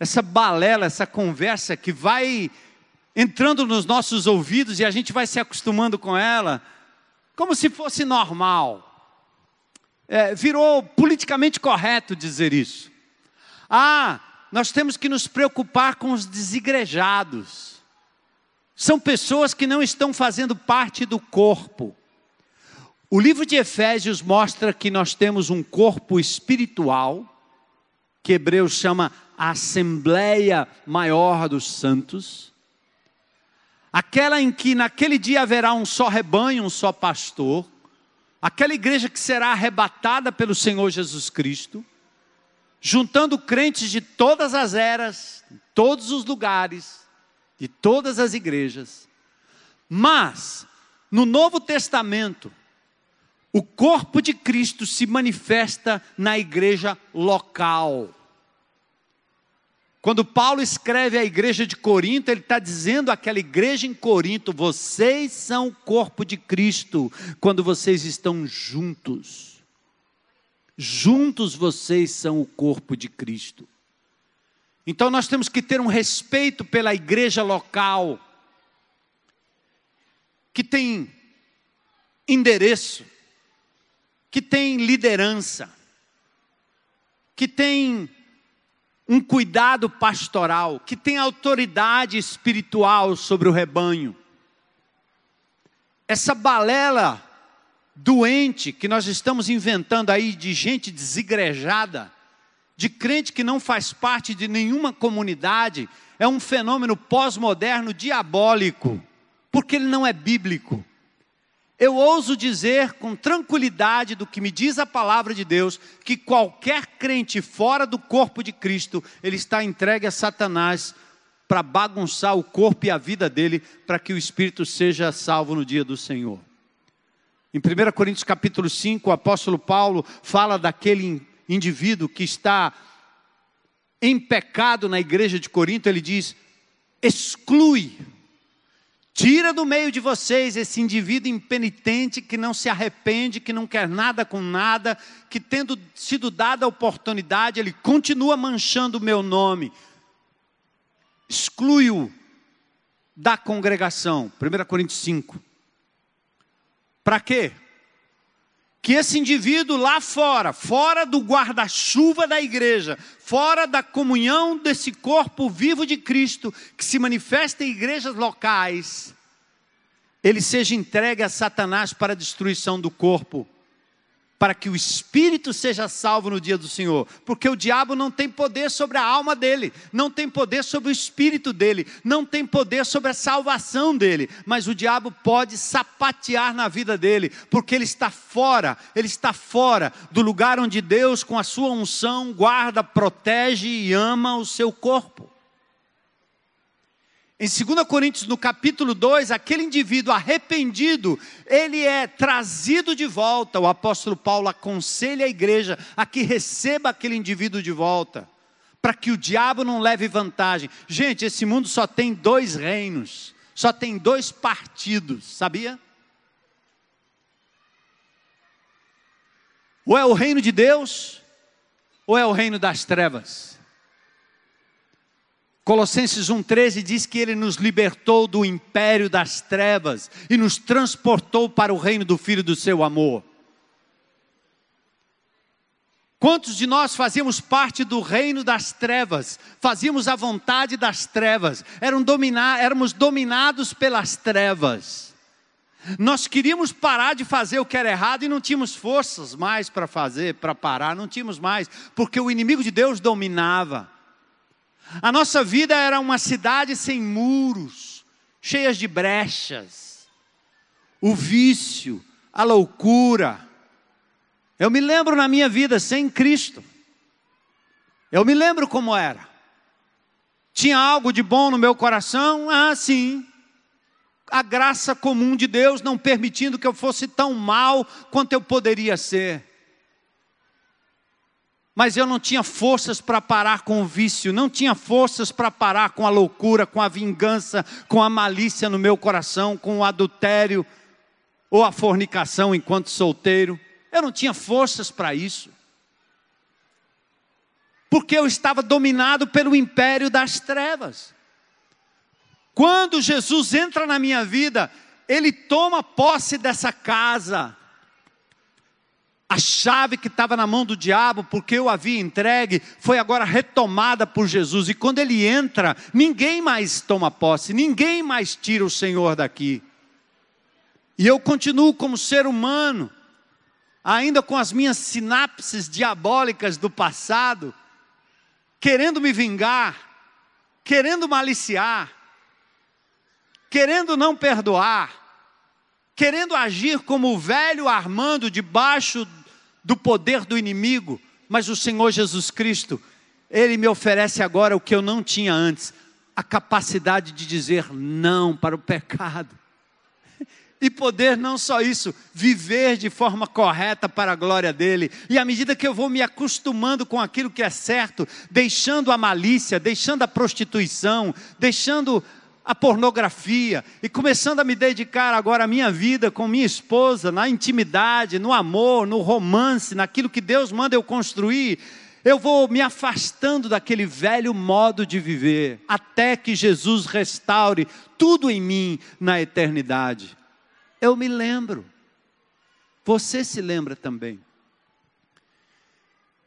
essa balela, essa conversa que vai entrando nos nossos ouvidos e a gente vai se acostumando com ela, como se fosse normal. É, virou politicamente correto dizer isso. Ah, nós temos que nos preocupar com os desigrejados. São pessoas que não estão fazendo parte do corpo. O livro de Efésios mostra que nós temos um corpo espiritual, que Hebreus chama a Assembleia Maior dos Santos, aquela em que naquele dia haverá um só rebanho, um só pastor, aquela igreja que será arrebatada pelo Senhor Jesus Cristo, juntando crentes de todas as eras, de todos os lugares, de todas as igrejas. Mas, no Novo Testamento, o corpo de Cristo se manifesta na igreja local. Quando Paulo escreve à igreja de Corinto, ele está dizendo àquela igreja em Corinto: vocês são o corpo de Cristo, quando vocês estão juntos. Juntos vocês são o corpo de Cristo. Então nós temos que ter um respeito pela igreja local, que tem endereço, que tem liderança, que tem um cuidado pastoral, que tem autoridade espiritual sobre o rebanho. Essa balela doente que nós estamos inventando aí de gente desigrejada, de crente que não faz parte de nenhuma comunidade, é um fenômeno pós-moderno diabólico, porque ele não é bíblico. Eu ouso dizer com tranquilidade do que me diz a palavra de Deus, que qualquer crente fora do corpo de Cristo, ele está entregue a Satanás para bagunçar o corpo e a vida dele, para que o espírito seja salvo no dia do Senhor. Em 1 Coríntios capítulo 5, o apóstolo Paulo fala daquele indivíduo que está em pecado na igreja de Corinto, ele diz: exclui Tira do meio de vocês esse indivíduo impenitente que não se arrepende, que não quer nada com nada, que tendo sido dada a oportunidade, ele continua manchando o meu nome. Exclui-o da congregação. 1 Coríntios 5. Para quê? Que esse indivíduo lá fora, fora do guarda-chuva da igreja, fora da comunhão desse corpo vivo de Cristo, que se manifesta em igrejas locais, ele seja entregue a Satanás para a destruição do corpo para que o espírito seja salvo no dia do Senhor, porque o diabo não tem poder sobre a alma dele, não tem poder sobre o espírito dele, não tem poder sobre a salvação dele, mas o diabo pode sapatear na vida dele, porque ele está fora, ele está fora do lugar onde Deus, com a sua unção, guarda, protege e ama o seu corpo. Em 2 Coríntios, no capítulo 2, aquele indivíduo arrependido, ele é trazido de volta. O apóstolo Paulo aconselha a igreja a que receba aquele indivíduo de volta, para que o diabo não leve vantagem. Gente, esse mundo só tem dois reinos, só tem dois partidos, sabia? Ou é o reino de Deus, ou é o reino das trevas. Colossenses 1,13 diz que ele nos libertou do império das trevas e nos transportou para o reino do Filho do seu amor. Quantos de nós fazíamos parte do reino das trevas, fazíamos a vontade das trevas, dominar, éramos dominados pelas trevas. Nós queríamos parar de fazer o que era errado e não tínhamos forças mais para fazer, para parar, não tínhamos mais, porque o inimigo de Deus dominava. A nossa vida era uma cidade sem muros, cheias de brechas. O vício, a loucura. Eu me lembro na minha vida sem Cristo. Eu me lembro como era. Tinha algo de bom no meu coração? Ah, sim. A graça comum de Deus não permitindo que eu fosse tão mal quanto eu poderia ser mas eu não tinha forças para parar com o vício, não tinha forças para parar com a loucura, com a vingança, com a malícia no meu coração, com o adultério ou a fornicação enquanto solteiro. Eu não tinha forças para isso. Porque eu estava dominado pelo império das trevas. Quando Jesus entra na minha vida, ele toma posse dessa casa, a chave que estava na mão do diabo, porque eu havia entregue, foi agora retomada por Jesus. E quando ele entra, ninguém mais toma posse, ninguém mais tira o Senhor daqui. E eu continuo como ser humano, ainda com as minhas sinapses diabólicas do passado, querendo me vingar, querendo maliciar, querendo não perdoar, querendo agir como o velho Armando debaixo do poder do inimigo, mas o Senhor Jesus Cristo, Ele me oferece agora o que eu não tinha antes, a capacidade de dizer não para o pecado. (laughs) e poder não só isso, viver de forma correta para a glória dele. E à medida que eu vou me acostumando com aquilo que é certo, deixando a malícia, deixando a prostituição, deixando a pornografia e começando a me dedicar agora à minha vida com minha esposa, na intimidade, no amor, no romance, naquilo que Deus manda eu construir, eu vou me afastando daquele velho modo de viver, até que Jesus restaure tudo em mim na eternidade. Eu me lembro. Você se lembra também.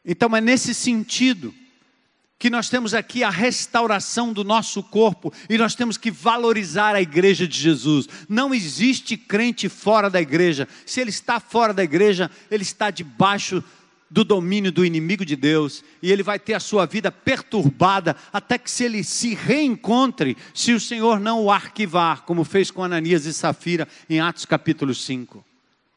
Então é nesse sentido que nós temos aqui a restauração do nosso corpo e nós temos que valorizar a igreja de Jesus. Não existe crente fora da igreja. Se ele está fora da igreja, ele está debaixo do domínio do inimigo de Deus, e ele vai ter a sua vida perturbada até que se ele se reencontre, se o Senhor não o arquivar, como fez com Ananias e Safira em Atos capítulo 5.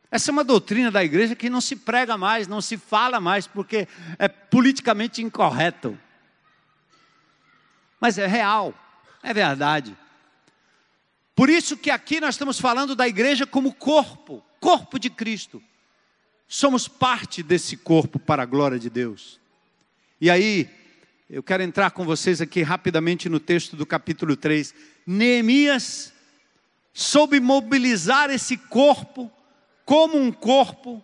Essa é uma doutrina da igreja que não se prega mais, não se fala mais, porque é politicamente incorreto. Mas é real, é verdade. Por isso que aqui nós estamos falando da igreja como corpo, corpo de Cristo. Somos parte desse corpo para a glória de Deus. E aí, eu quero entrar com vocês aqui rapidamente no texto do capítulo 3. Neemias soube mobilizar esse corpo como um corpo,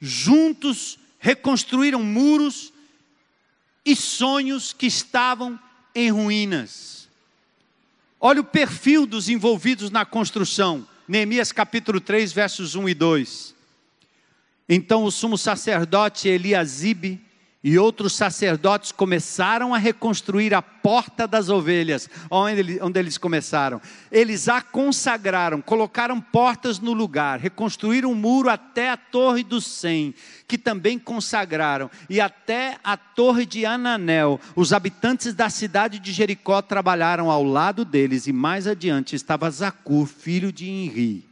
juntos reconstruíram muros e sonhos que estavam em ruínas. Olha o perfil dos envolvidos na construção. Neemias capítulo 3, versos 1 e 2. Então o sumo sacerdote Eliasibe e outros sacerdotes começaram a reconstruir a porta das ovelhas, onde, eles começaram. Eles a consagraram, colocaram portas no lugar, reconstruíram o um muro até a torre do Sem, que também consagraram, e até a torre de Ananel. Os habitantes da cidade de Jericó trabalharam ao lado deles, e mais adiante estava Zacur, filho de Inri.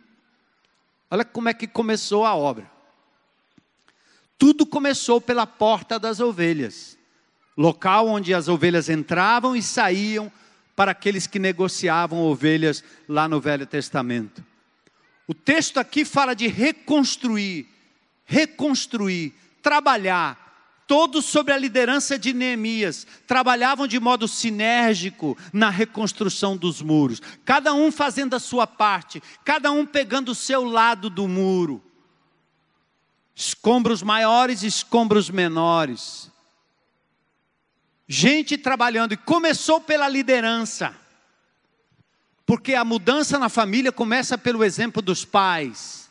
Olha como é que começou a obra. Tudo começou pela porta das ovelhas, local onde as ovelhas entravam e saíam para aqueles que negociavam ovelhas lá no Velho Testamento. O texto aqui fala de reconstruir, reconstruir, trabalhar, todos sob a liderança de Neemias, trabalhavam de modo sinérgico na reconstrução dos muros, cada um fazendo a sua parte, cada um pegando o seu lado do muro escombros maiores, escombros menores. Gente trabalhando, e começou pela liderança, porque a mudança na família começa pelo exemplo dos pais.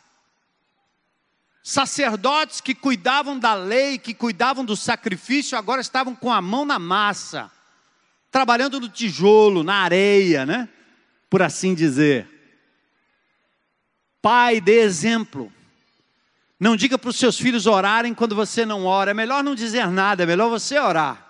Sacerdotes que cuidavam da lei, que cuidavam do sacrifício, agora estavam com a mão na massa, trabalhando no tijolo, na areia, né? Por assim dizer. Pai, dê exemplo. Não diga para os seus filhos orarem quando você não ora. É melhor não dizer nada, é melhor você orar.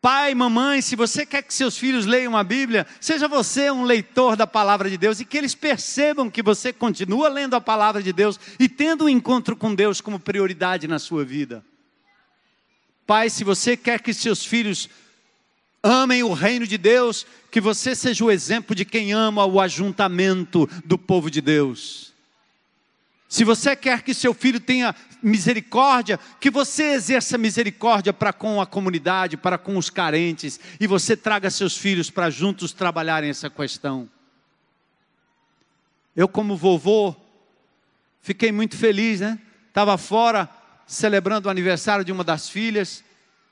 Pai, mamãe, se você quer que seus filhos leiam a Bíblia, seja você um leitor da palavra de Deus e que eles percebam que você continua lendo a palavra de Deus e tendo um encontro com Deus como prioridade na sua vida. Pai, se você quer que seus filhos amem o reino de Deus, que você seja o exemplo de quem ama o ajuntamento do povo de Deus. Se você quer que seu filho tenha misericórdia, que você exerça misericórdia para com a comunidade, para com os carentes, e você traga seus filhos para juntos trabalharem essa questão. Eu, como vovô, fiquei muito feliz, né? Estava fora celebrando o aniversário de uma das filhas,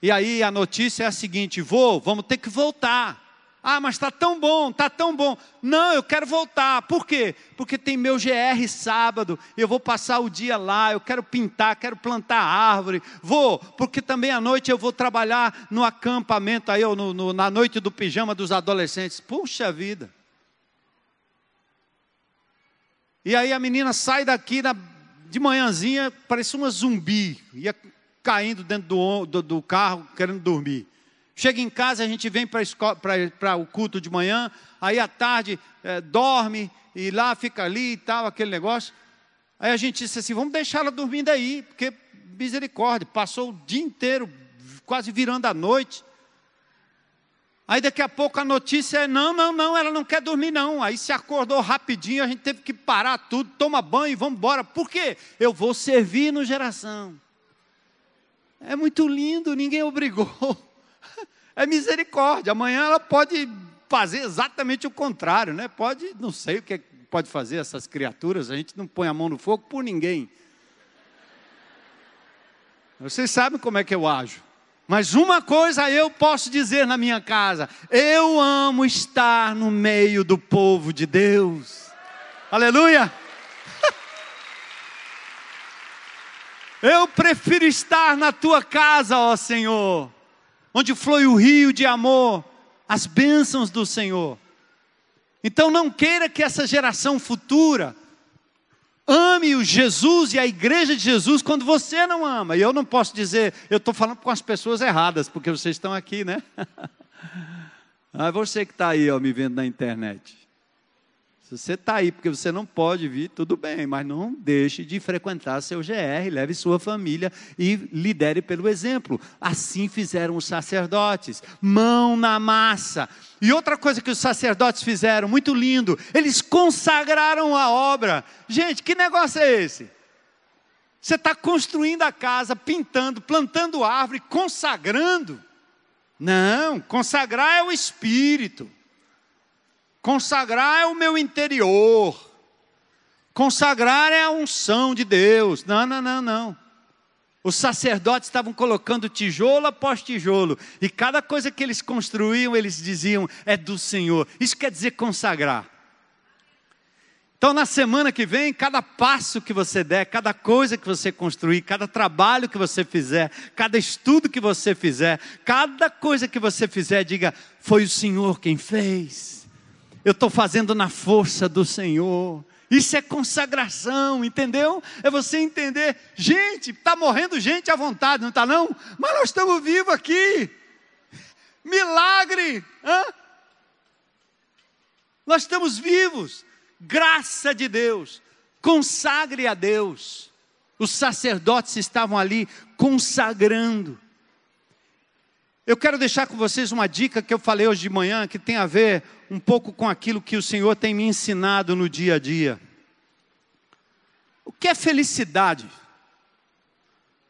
e aí a notícia é a seguinte: vô, vamos ter que voltar. Ah, mas está tão bom, está tão bom. Não, eu quero voltar. Por quê? Porque tem meu GR sábado, eu vou passar o dia lá, eu quero pintar, quero plantar árvore. Vou, porque também à noite eu vou trabalhar no acampamento, aí, no, no, na noite do pijama dos adolescentes. Puxa vida. E aí a menina sai daqui na, de manhãzinha, parecia uma zumbi, ia caindo dentro do, do, do carro, querendo dormir. Chega em casa, a gente vem para o culto de manhã, aí à tarde é, dorme e lá fica ali e tal, aquele negócio. Aí a gente disse assim: vamos deixar ela dormindo aí, porque misericórdia, passou o dia inteiro, quase virando a noite. Aí daqui a pouco a notícia é: não, não, não, ela não quer dormir, não. Aí se acordou rapidinho, a gente teve que parar tudo, toma banho e vamos embora. Por quê? Eu vou servir no geração. É muito lindo, ninguém obrigou. (laughs) É misericórdia. Amanhã ela pode fazer exatamente o contrário, né? Pode, não sei o que pode fazer essas criaturas, a gente não põe a mão no fogo por ninguém. Vocês sabem como é que eu ajo. Mas uma coisa eu posso dizer na minha casa: eu amo estar no meio do povo de Deus. Aleluia! (laughs) Eu prefiro estar na tua casa, ó Senhor, onde flui o rio de amor, as bênçãos do Senhor. Então não queira que essa geração futura Ame o Jesus e a igreja de Jesus quando você não ama. E eu não posso dizer, eu estou falando com as pessoas erradas, porque vocês estão aqui, né? (laughs) ah, você que está aí, ó, me vendo na internet. Se você está aí porque você não pode vir, tudo bem, mas não deixe de frequentar seu GR, leve sua família e lidere pelo exemplo. Assim fizeram os sacerdotes, mão na massa. E outra coisa que os sacerdotes fizeram, muito lindo, eles consagraram a obra. Gente, que negócio é esse? Você está construindo a casa, pintando, plantando árvore, consagrando. Não, consagrar é o espírito. Consagrar é o meu interior. Consagrar é a unção de Deus. Não, não, não, não. Os sacerdotes estavam colocando tijolo após tijolo, e cada coisa que eles construíam, eles diziam, é do Senhor. Isso quer dizer consagrar. Então, na semana que vem, cada passo que você der, cada coisa que você construir, cada trabalho que você fizer, cada estudo que você fizer, cada coisa que você fizer, diga: Foi o Senhor quem fez eu estou fazendo na força do Senhor. Isso é consagração, entendeu? É você entender, gente, está morrendo gente à vontade, não está não? Mas nós estamos vivos aqui. Milagre! Hã? Nós estamos vivos. Graça de Deus. Consagre a Deus. Os sacerdotes estavam ali consagrando. Eu quero deixar com vocês uma dica que eu falei hoje de manhã, que tem a ver um pouco com aquilo que o Senhor tem me ensinado no dia a dia. O que é felicidade?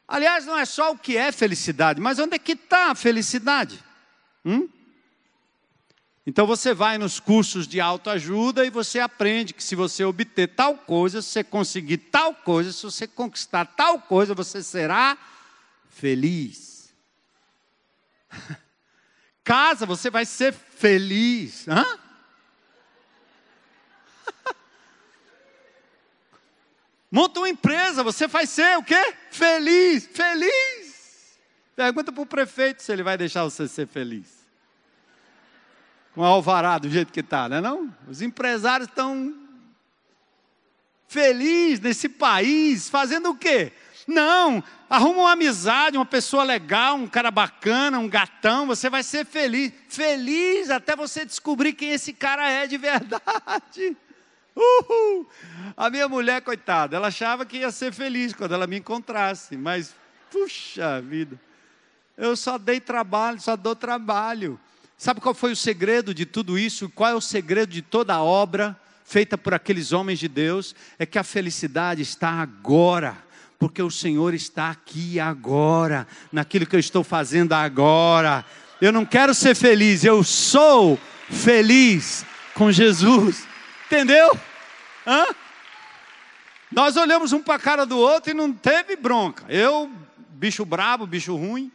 Aliás, não é só o que é felicidade, mas onde é que está a felicidade? Hum? Então você vai nos cursos de autoajuda e você aprende que se você obter tal coisa, se você conseguir tal coisa, se você conquistar tal coisa, você será feliz. (laughs) Casa, você vai ser feliz. Hã? (laughs) Monta uma empresa, você vai ser o quê? Feliz, feliz. Pergunta para o prefeito se ele vai deixar você ser feliz. Com alvará do jeito que está, não é não? Os empresários estão felizes nesse país, fazendo o quê? Não, arruma uma amizade, uma pessoa legal, um cara bacana, um gatão, você vai ser feliz. Feliz até você descobrir quem esse cara é de verdade. (laughs) Uhul. A minha mulher, coitada, ela achava que ia ser feliz quando ela me encontrasse, mas, puxa vida, eu só dei trabalho, só dou trabalho. Sabe qual foi o segredo de tudo isso? Qual é o segredo de toda a obra feita por aqueles homens de Deus? É que a felicidade está agora porque o Senhor está aqui agora, naquilo que eu estou fazendo agora. Eu não quero ser feliz, eu sou feliz com Jesus. Entendeu? Hã? Nós olhamos um para a cara do outro e não teve bronca. Eu, bicho brabo, bicho ruim.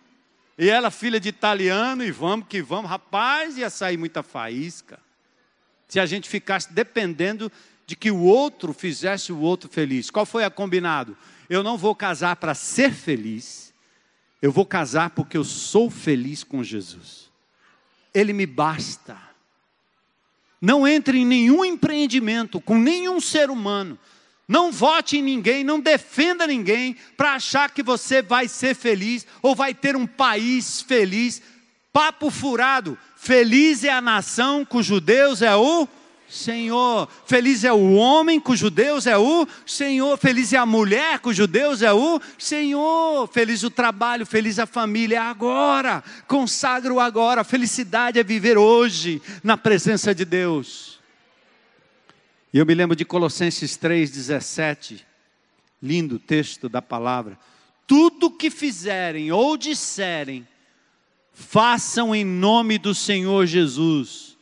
E ela, filha de italiano, e vamos que vamos. Rapaz, ia sair muita faísca. Se a gente ficasse dependendo de que o outro fizesse o outro feliz. Qual foi a combinado? Eu não vou casar para ser feliz, eu vou casar porque eu sou feliz com Jesus. Ele me basta. Não entre em nenhum empreendimento com nenhum ser humano. Não vote em ninguém, não defenda ninguém para achar que você vai ser feliz ou vai ter um país feliz. Papo furado. Feliz é a nação cujo Deus é o Senhor. Feliz é o homem cujo Deus é o Senhor. Feliz é a mulher cujo Deus é o Senhor. Feliz o trabalho, feliz a família. É agora, consagro agora. Felicidade é viver hoje na presença de Deus. E eu me lembro de Colossenses 3,17. Lindo texto da palavra. Tudo que fizerem ou disserem, façam em nome do Senhor Jesus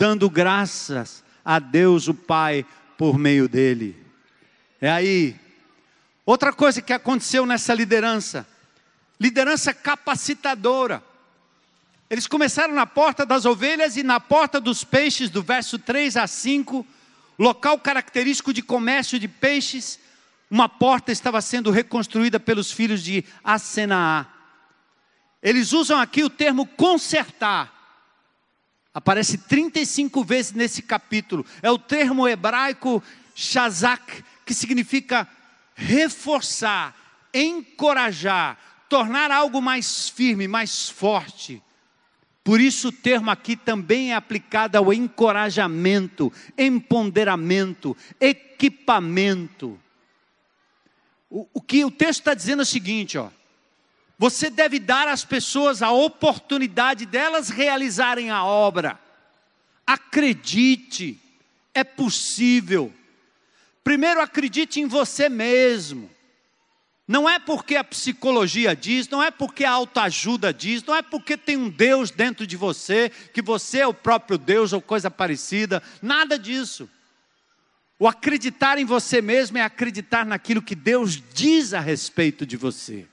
dando graças a Deus o Pai por meio dele. É aí. Outra coisa que aconteceu nessa liderança, liderança capacitadora. Eles começaram na porta das ovelhas e na porta dos peixes, do verso 3 a 5, local característico de comércio de peixes, uma porta estava sendo reconstruída pelos filhos de Asenaá. Eles usam aqui o termo consertar. Aparece 35 vezes nesse capítulo. É o termo hebraico shazak, que significa reforçar, encorajar, tornar algo mais firme, mais forte. Por isso o termo aqui também é aplicado ao encorajamento, empoderamento, equipamento. O, o que o texto está dizendo é o seguinte, ó. Você deve dar às pessoas a oportunidade delas realizarem a obra. Acredite, é possível. Primeiro acredite em você mesmo. Não é porque a psicologia diz, não é porque a autoajuda diz, não é porque tem um Deus dentro de você, que você é o próprio Deus ou coisa parecida, nada disso. O acreditar em você mesmo é acreditar naquilo que Deus diz a respeito de você.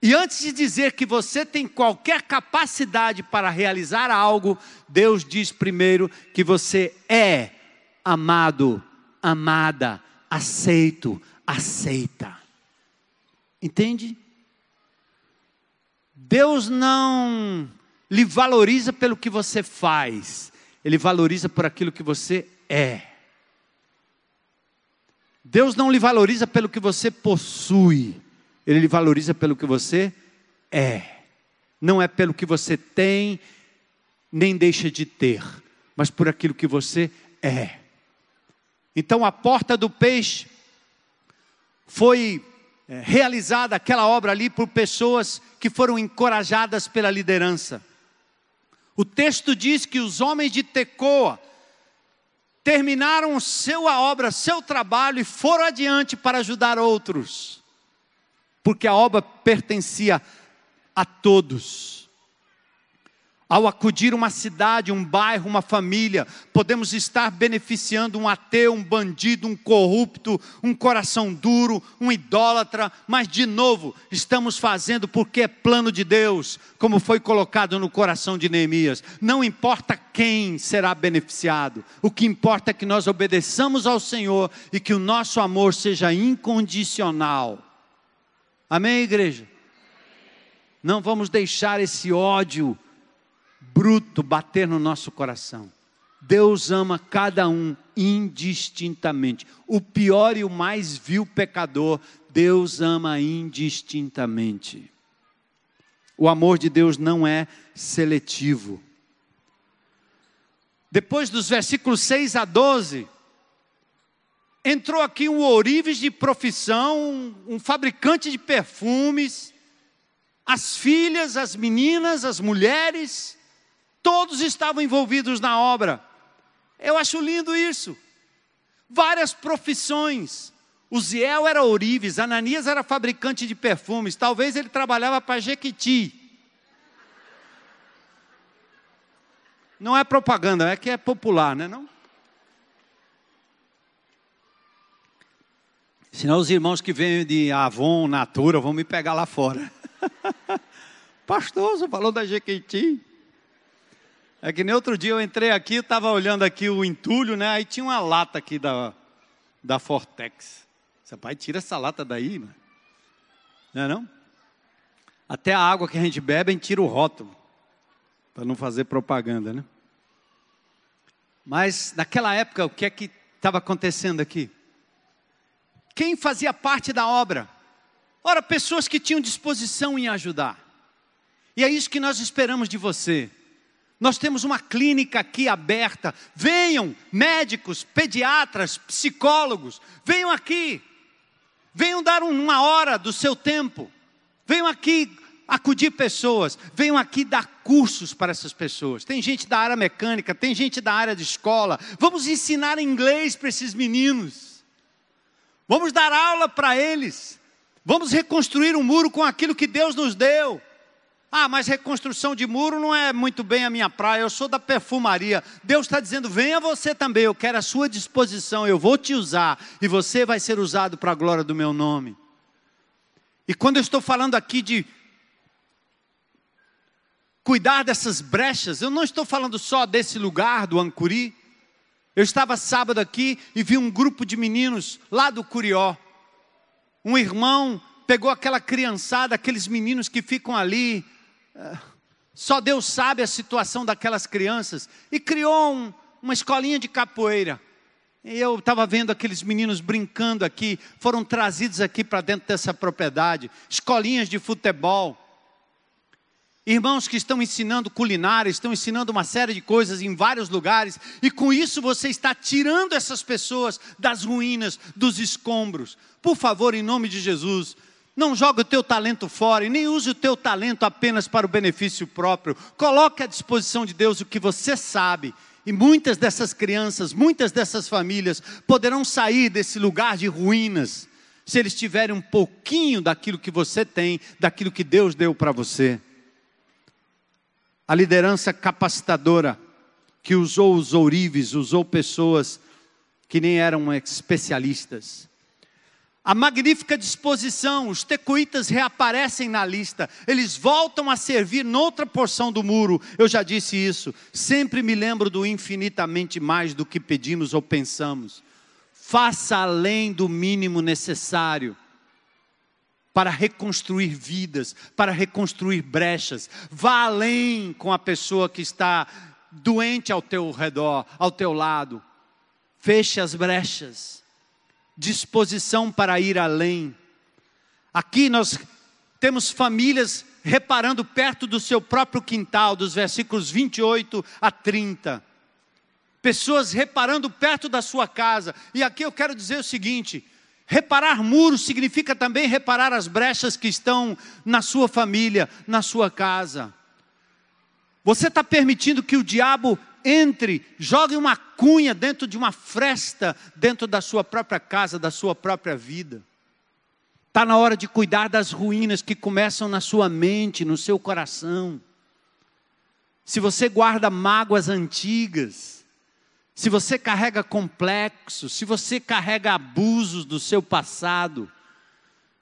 E antes de dizer que você tem qualquer capacidade para realizar algo, Deus diz primeiro que você é amado, amada, aceito, aceita. Entende? Deus não lhe valoriza pelo que você faz, Ele valoriza por aquilo que você é. Deus não lhe valoriza pelo que você possui. Ele lhe valoriza pelo que você é. Não é pelo que você tem, nem deixa de ter, mas por aquilo que você é. Então a porta do peixe foi é, realizada aquela obra ali por pessoas que foram encorajadas pela liderança. O texto diz que os homens de Tecoa terminaram sua obra, seu trabalho e foram adiante para ajudar outros porque a obra pertencia a todos. Ao acudir uma cidade, um bairro, uma família, podemos estar beneficiando um ateu, um bandido, um corrupto, um coração duro, um idólatra, mas de novo, estamos fazendo porque é plano de Deus, como foi colocado no coração de Neemias. Não importa quem será beneficiado, o que importa é que nós obedeçamos ao Senhor e que o nosso amor seja incondicional. Amém, igreja? Não vamos deixar esse ódio bruto bater no nosso coração. Deus ama cada um indistintamente. O pior e o mais vil pecador, Deus ama indistintamente. O amor de Deus não é seletivo. Depois dos versículos 6 a 12, entrou aqui um ourives de profissão, um fabricante de perfumes, as filhas, as meninas, as mulheres, todos estavam envolvidos na obra. Eu acho lindo isso. Várias profissões. Uziel era ourives, Ananias era fabricante de perfumes, talvez ele trabalhava para Jequiti. Não é propaganda, é que é popular, né? Não? Senão os irmãos que vêm de Avon, Natura, vão me pegar lá fora. (laughs) Pastor, você falou da Jequiti. É que nem outro dia eu entrei aqui, estava olhando aqui o entulho, né? Aí tinha uma lata aqui da, da Fortex. Seu pai, tira essa lata daí, mano. Não é não? Até a água que a gente bebe, a gente tira o rótulo. Para não fazer propaganda, né? Mas naquela época, o que é que estava acontecendo aqui? Quem fazia parte da obra? Ora, pessoas que tinham disposição em ajudar. E é isso que nós esperamos de você. Nós temos uma clínica aqui aberta. Venham, médicos, pediatras, psicólogos, venham aqui. Venham dar uma hora do seu tempo. Venham aqui acudir pessoas, venham aqui dar cursos para essas pessoas. Tem gente da área mecânica, tem gente da área de escola. Vamos ensinar inglês para esses meninos. Vamos dar aula para eles. Vamos reconstruir um muro com aquilo que Deus nos deu. Ah, mas reconstrução de muro não é muito bem a minha praia, eu sou da perfumaria. Deus está dizendo: venha você também, eu quero a sua disposição, eu vou te usar, e você vai ser usado para a glória do meu nome. E quando eu estou falando aqui de cuidar dessas brechas, eu não estou falando só desse lugar do Ancuri. Eu estava sábado aqui e vi um grupo de meninos lá do Curió. Um irmão pegou aquela criançada, aqueles meninos que ficam ali só Deus sabe a situação daquelas crianças. E criou um, uma escolinha de capoeira. E eu estava vendo aqueles meninos brincando aqui, foram trazidos aqui para dentro dessa propriedade. Escolinhas de futebol. Irmãos que estão ensinando culinária, estão ensinando uma série de coisas em vários lugares, e com isso você está tirando essas pessoas das ruínas, dos escombros. Por favor, em nome de Jesus, não joga o teu talento fora e nem use o teu talento apenas para o benefício próprio. Coloque à disposição de Deus o que você sabe. E muitas dessas crianças, muitas dessas famílias poderão sair desse lugar de ruínas se eles tiverem um pouquinho daquilo que você tem, daquilo que Deus deu para você. A liderança capacitadora que usou os ourives, usou pessoas que nem eram especialistas a magnífica disposição, os tecoitas reaparecem na lista, eles voltam a servir noutra porção do muro. Eu já disse isso, sempre me lembro do infinitamente mais do que pedimos ou pensamos. Faça além do mínimo necessário para reconstruir vidas, para reconstruir brechas. Vá além com a pessoa que está doente ao teu redor, ao teu lado. Feche as brechas disposição para ir além. Aqui nós temos famílias reparando perto do seu próprio quintal, dos versículos 28 a 30. Pessoas reparando perto da sua casa. E aqui eu quero dizer o seguinte: reparar muros significa também reparar as brechas que estão na sua família, na sua casa. Você está permitindo que o diabo entre, jogue uma cunha dentro de uma fresta, dentro da sua própria casa, da sua própria vida. Está na hora de cuidar das ruínas que começam na sua mente, no seu coração. Se você guarda mágoas antigas, se você carrega complexos, se você carrega abusos do seu passado,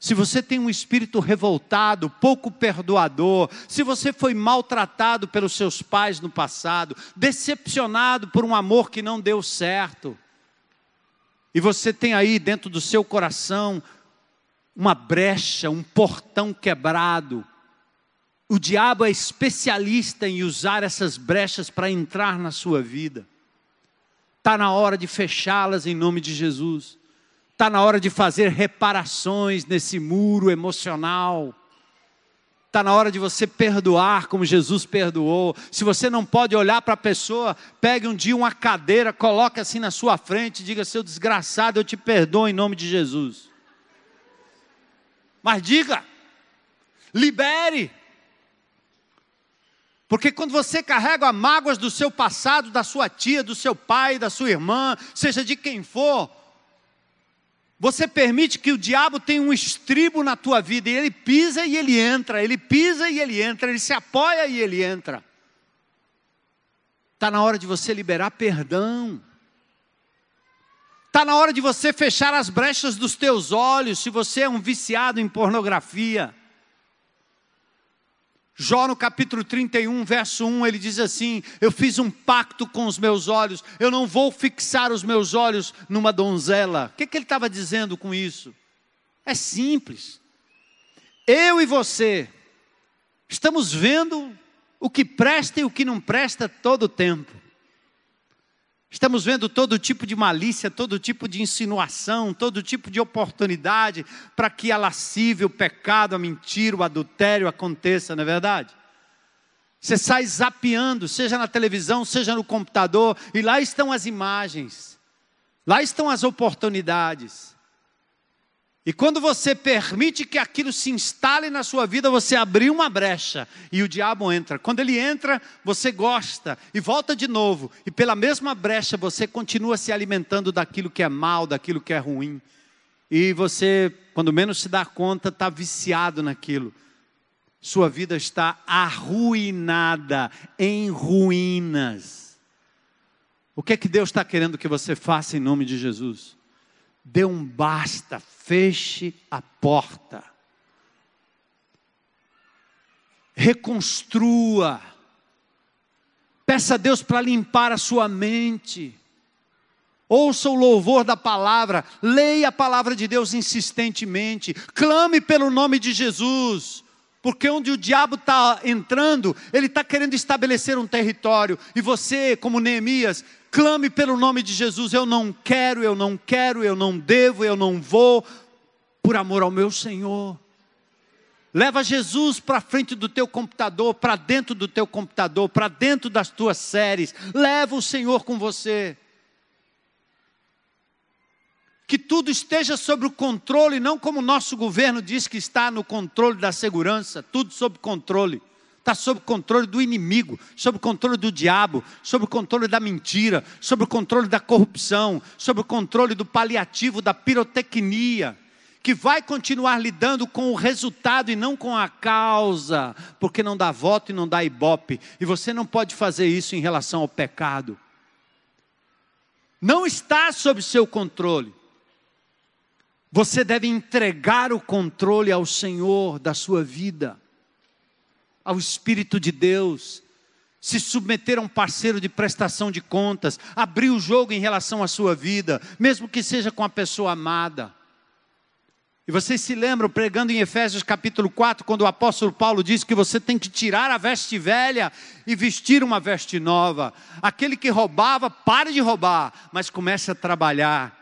se você tem um espírito revoltado, pouco perdoador, se você foi maltratado pelos seus pais no passado, decepcionado por um amor que não deu certo, e você tem aí dentro do seu coração uma brecha, um portão quebrado, o diabo é especialista em usar essas brechas para entrar na sua vida. Está na hora de fechá-las em nome de Jesus. Está na hora de fazer reparações nesse muro emocional. Está na hora de você perdoar como Jesus perdoou. Se você não pode olhar para a pessoa, pegue um dia uma cadeira, coloque assim na sua frente e diga: Seu desgraçado, eu te perdoo em nome de Jesus. Mas diga, libere. Porque quando você carrega mágoas do seu passado, da sua tia, do seu pai, da sua irmã, seja de quem for, você permite que o diabo tenha um estribo na tua vida e ele pisa e ele entra, ele pisa e ele entra, ele se apoia e ele entra. Está na hora de você liberar perdão. Está na hora de você fechar as brechas dos teus olhos, se você é um viciado em pornografia. Jó no capítulo 31, verso 1, ele diz assim: Eu fiz um pacto com os meus olhos, eu não vou fixar os meus olhos numa donzela. O que, que ele estava dizendo com isso? É simples. Eu e você estamos vendo o que presta e o que não presta todo o tempo. Estamos vendo todo tipo de malícia, todo tipo de insinuação, todo tipo de oportunidade para que a lascívia, o pecado, a mentira, o adultério aconteça, não é verdade? Você sai zapeando, seja na televisão, seja no computador, e lá estão as imagens, lá estão as oportunidades. E quando você permite que aquilo se instale na sua vida, você abriu uma brecha e o diabo entra. Quando ele entra, você gosta e volta de novo. E pela mesma brecha você continua se alimentando daquilo que é mal, daquilo que é ruim. E você, quando menos se dá conta, está viciado naquilo. Sua vida está arruinada, em ruínas. O que é que Deus está querendo que você faça em nome de Jesus? Dê um basta, feche a porta. Reconstrua. Peça a Deus para limpar a sua mente. Ouça o louvor da palavra, leia a palavra de Deus insistentemente, clame pelo nome de Jesus, porque onde o diabo está entrando, ele está querendo estabelecer um território, e você, como Neemias, clame pelo nome de Jesus. Eu não quero, eu não quero, eu não devo, eu não vou, por amor ao meu Senhor. Leva Jesus para frente do teu computador, para dentro do teu computador, para dentro das tuas séries. Leva o Senhor com você que tudo esteja sob o controle, não como o nosso governo diz que está no controle da segurança, tudo sob controle. Está sob o controle do inimigo, sob o controle do diabo, sob o controle da mentira, sob o controle da corrupção, sob o controle do paliativo, da pirotecnia, que vai continuar lidando com o resultado e não com a causa, porque não dá voto e não dá ibope, e você não pode fazer isso em relação ao pecado. Não está sob seu controle. Você deve entregar o controle ao Senhor da sua vida, ao Espírito de Deus, se submeter a um parceiro de prestação de contas, abrir o jogo em relação à sua vida, mesmo que seja com a pessoa amada. E vocês se lembram, pregando em Efésios capítulo 4, quando o apóstolo Paulo diz que você tem que tirar a veste velha e vestir uma veste nova. Aquele que roubava, pare de roubar, mas comece a trabalhar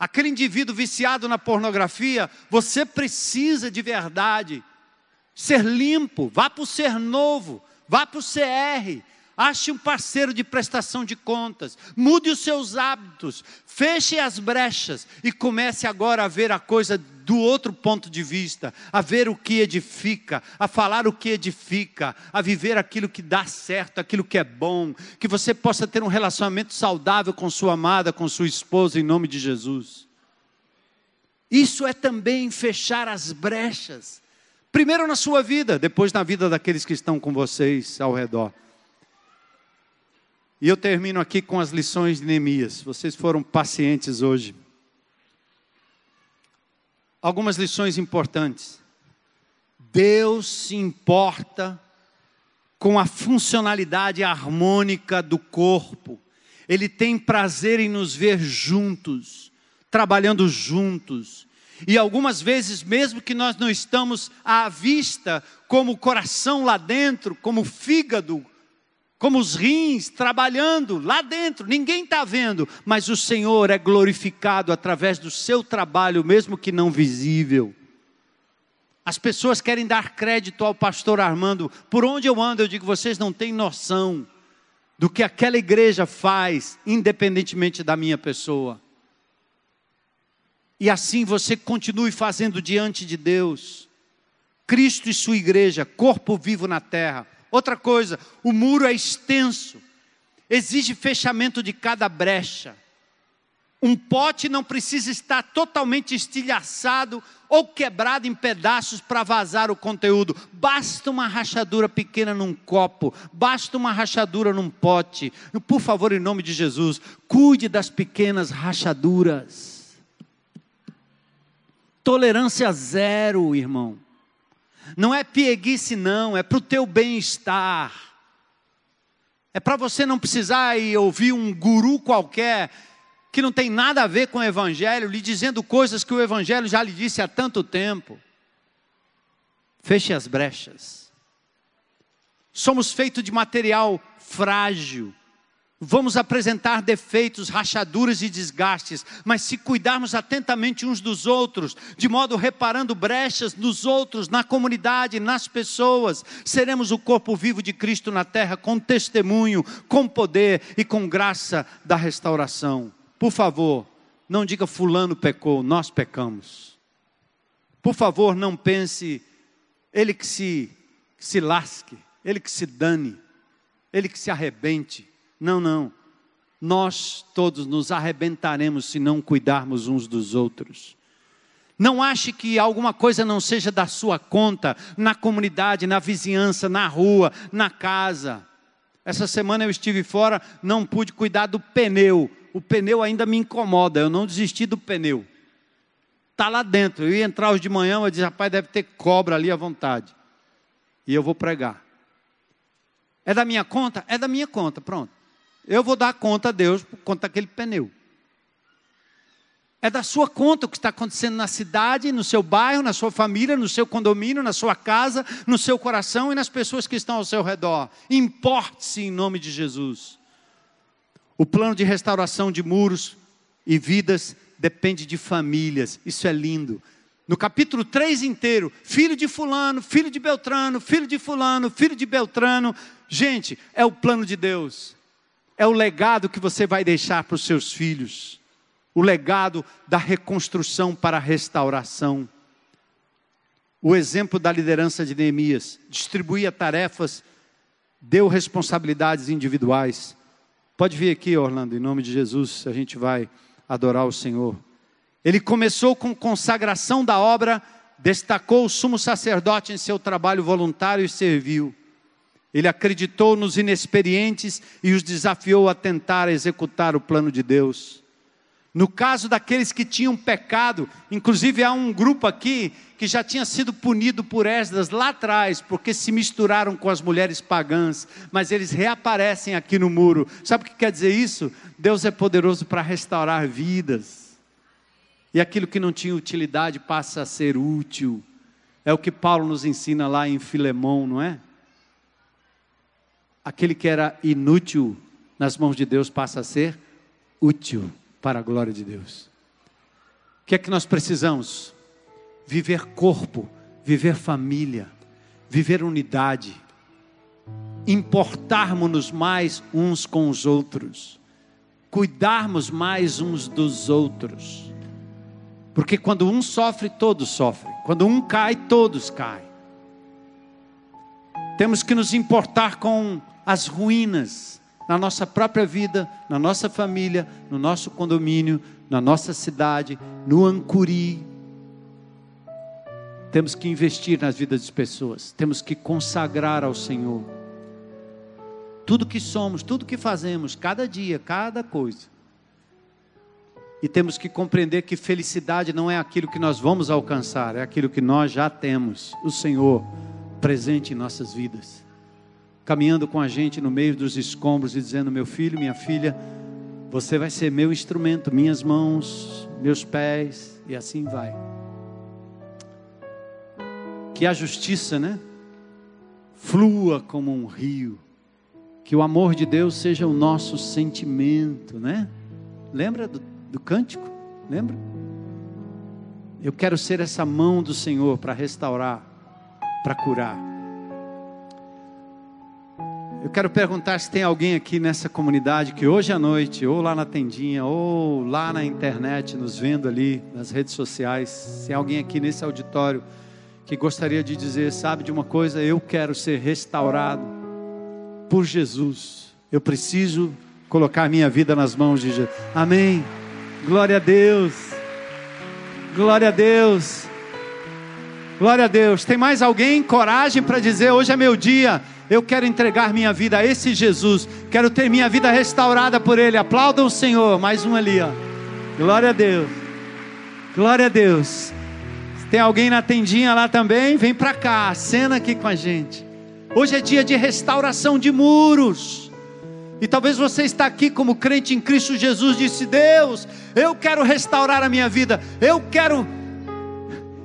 aquele indivíduo viciado na pornografia, você precisa de verdade ser limpo, vá para o ser novo, vá para o CR, ache um parceiro de prestação de contas, mude os seus hábitos, feche as brechas e comece agora a ver a coisa do outro ponto de vista, a ver o que edifica, a falar o que edifica, a viver aquilo que dá certo, aquilo que é bom, que você possa ter um relacionamento saudável com sua amada, com sua esposa, em nome de Jesus. Isso é também fechar as brechas, primeiro na sua vida, depois na vida daqueles que estão com vocês ao redor. E eu termino aqui com as lições de Neemias. Vocês foram pacientes hoje. Algumas lições importantes. Deus se importa com a funcionalidade harmônica do corpo. Ele tem prazer em nos ver juntos, trabalhando juntos. E algumas vezes, mesmo que nós não estamos à vista, como o coração lá dentro, como o fígado, como os rins trabalhando lá dentro, ninguém está vendo, mas o Senhor é glorificado através do seu trabalho, mesmo que não visível. As pessoas querem dar crédito ao pastor Armando, por onde eu ando, eu digo, vocês não têm noção do que aquela igreja faz, independentemente da minha pessoa. E assim você continue fazendo diante de Deus. Cristo e sua igreja, corpo vivo na terra Outra coisa, o muro é extenso, exige fechamento de cada brecha. Um pote não precisa estar totalmente estilhaçado ou quebrado em pedaços para vazar o conteúdo. Basta uma rachadura pequena num copo, basta uma rachadura num pote. Por favor, em nome de Jesus, cuide das pequenas rachaduras. Tolerância zero, irmão. Não é pieguice, não, é para o teu bem-estar. É para você não precisar ir ouvir um guru qualquer que não tem nada a ver com o Evangelho, lhe dizendo coisas que o Evangelho já lhe disse há tanto tempo. Feche as brechas. Somos feitos de material frágil, Vamos apresentar defeitos, rachaduras e desgastes, mas se cuidarmos atentamente uns dos outros, de modo reparando brechas nos outros, na comunidade, nas pessoas, seremos o corpo vivo de Cristo na terra, com testemunho, com poder e com graça da restauração. Por favor, não diga Fulano pecou, nós pecamos. Por favor, não pense, ele que se, que se lasque, ele que se dane, ele que se arrebente. Não, não. Nós todos nos arrebentaremos se não cuidarmos uns dos outros. Não ache que alguma coisa não seja da sua conta, na comunidade, na vizinhança, na rua, na casa. Essa semana eu estive fora, não pude cuidar do pneu. O pneu ainda me incomoda, eu não desisti do pneu. Está lá dentro. Eu ia entrar hoje de manhã, eu disse, rapaz, deve ter cobra ali à vontade. E eu vou pregar. É da minha conta? É da minha conta, pronto. Eu vou dar conta a Deus por conta daquele pneu. É da sua conta o que está acontecendo na cidade, no seu bairro, na sua família, no seu condomínio, na sua casa, no seu coração e nas pessoas que estão ao seu redor. Importe-se em nome de Jesus. O plano de restauração de muros e vidas depende de famílias. Isso é lindo. No capítulo 3 inteiro, filho de fulano, filho de Beltrano, filho de fulano, filho de Beltrano. Gente, é o plano de Deus é o legado que você vai deixar para os seus filhos o legado da reconstrução para a restauração. O exemplo da liderança de Neemias distribuía tarefas, deu responsabilidades individuais. Pode vir aqui, Orlando, em nome de Jesus, a gente vai adorar o Senhor. Ele começou com consagração da obra, destacou o sumo sacerdote em seu trabalho voluntário e serviu. Ele acreditou nos inexperientes e os desafiou a tentar executar o plano de Deus. No caso daqueles que tinham pecado, inclusive há um grupo aqui que já tinha sido punido por Esdras lá atrás, porque se misturaram com as mulheres pagãs, mas eles reaparecem aqui no muro. Sabe o que quer dizer isso? Deus é poderoso para restaurar vidas. E aquilo que não tinha utilidade passa a ser útil. É o que Paulo nos ensina lá em Filemão, não é? Aquele que era inútil nas mãos de Deus passa a ser útil para a glória de Deus. O que é que nós precisamos? Viver corpo, viver família, viver unidade, importarmos-nos mais uns com os outros, cuidarmos mais uns dos outros. Porque quando um sofre, todos sofrem. Quando um cai, todos caem. Temos que nos importar com as ruínas na nossa própria vida, na nossa família, no nosso condomínio, na nossa cidade, no Ancuri. Temos que investir nas vidas das pessoas, temos que consagrar ao Senhor. Tudo que somos, tudo que fazemos, cada dia, cada coisa. E temos que compreender que felicidade não é aquilo que nós vamos alcançar, é aquilo que nós já temos, o Senhor presente em nossas vidas caminhando com a gente no meio dos escombros e dizendo: Meu filho, minha filha, você vai ser meu instrumento, minhas mãos, meus pés, e assim vai. Que a justiça, né? Flua como um rio. Que o amor de Deus seja o nosso sentimento, né? Lembra do, do cântico? Lembra? Eu quero ser essa mão do Senhor para restaurar, para curar. Eu quero perguntar se tem alguém aqui nessa comunidade que hoje à noite, ou lá na tendinha, ou lá na internet, nos vendo ali nas redes sociais, se alguém aqui nesse auditório que gostaria de dizer, sabe de uma coisa, eu quero ser restaurado por Jesus. Eu preciso colocar minha vida nas mãos de Jesus. Amém. Glória a Deus. Glória a Deus. Glória a Deus. Tem mais alguém coragem para dizer hoje é meu dia? Eu quero entregar minha vida a esse Jesus. Quero ter minha vida restaurada por Ele. Aplaudam o Senhor. Mais um ali, ó. Glória a Deus. Glória a Deus. Tem alguém na tendinha lá também? Vem para cá. Cena aqui com a gente. Hoje é dia de restauração de muros. E talvez você está aqui como crente em Cristo Jesus, disse: Deus, eu quero restaurar a minha vida, eu quero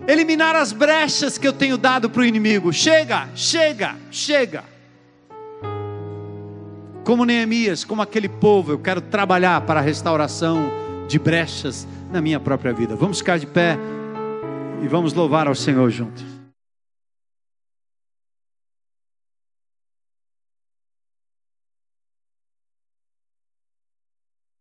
eliminar as brechas que eu tenho dado para o inimigo. Chega, chega, chega. Como Neemias, como aquele povo, eu quero trabalhar para a restauração de brechas na minha própria vida. Vamos ficar de pé e vamos louvar ao Senhor juntos.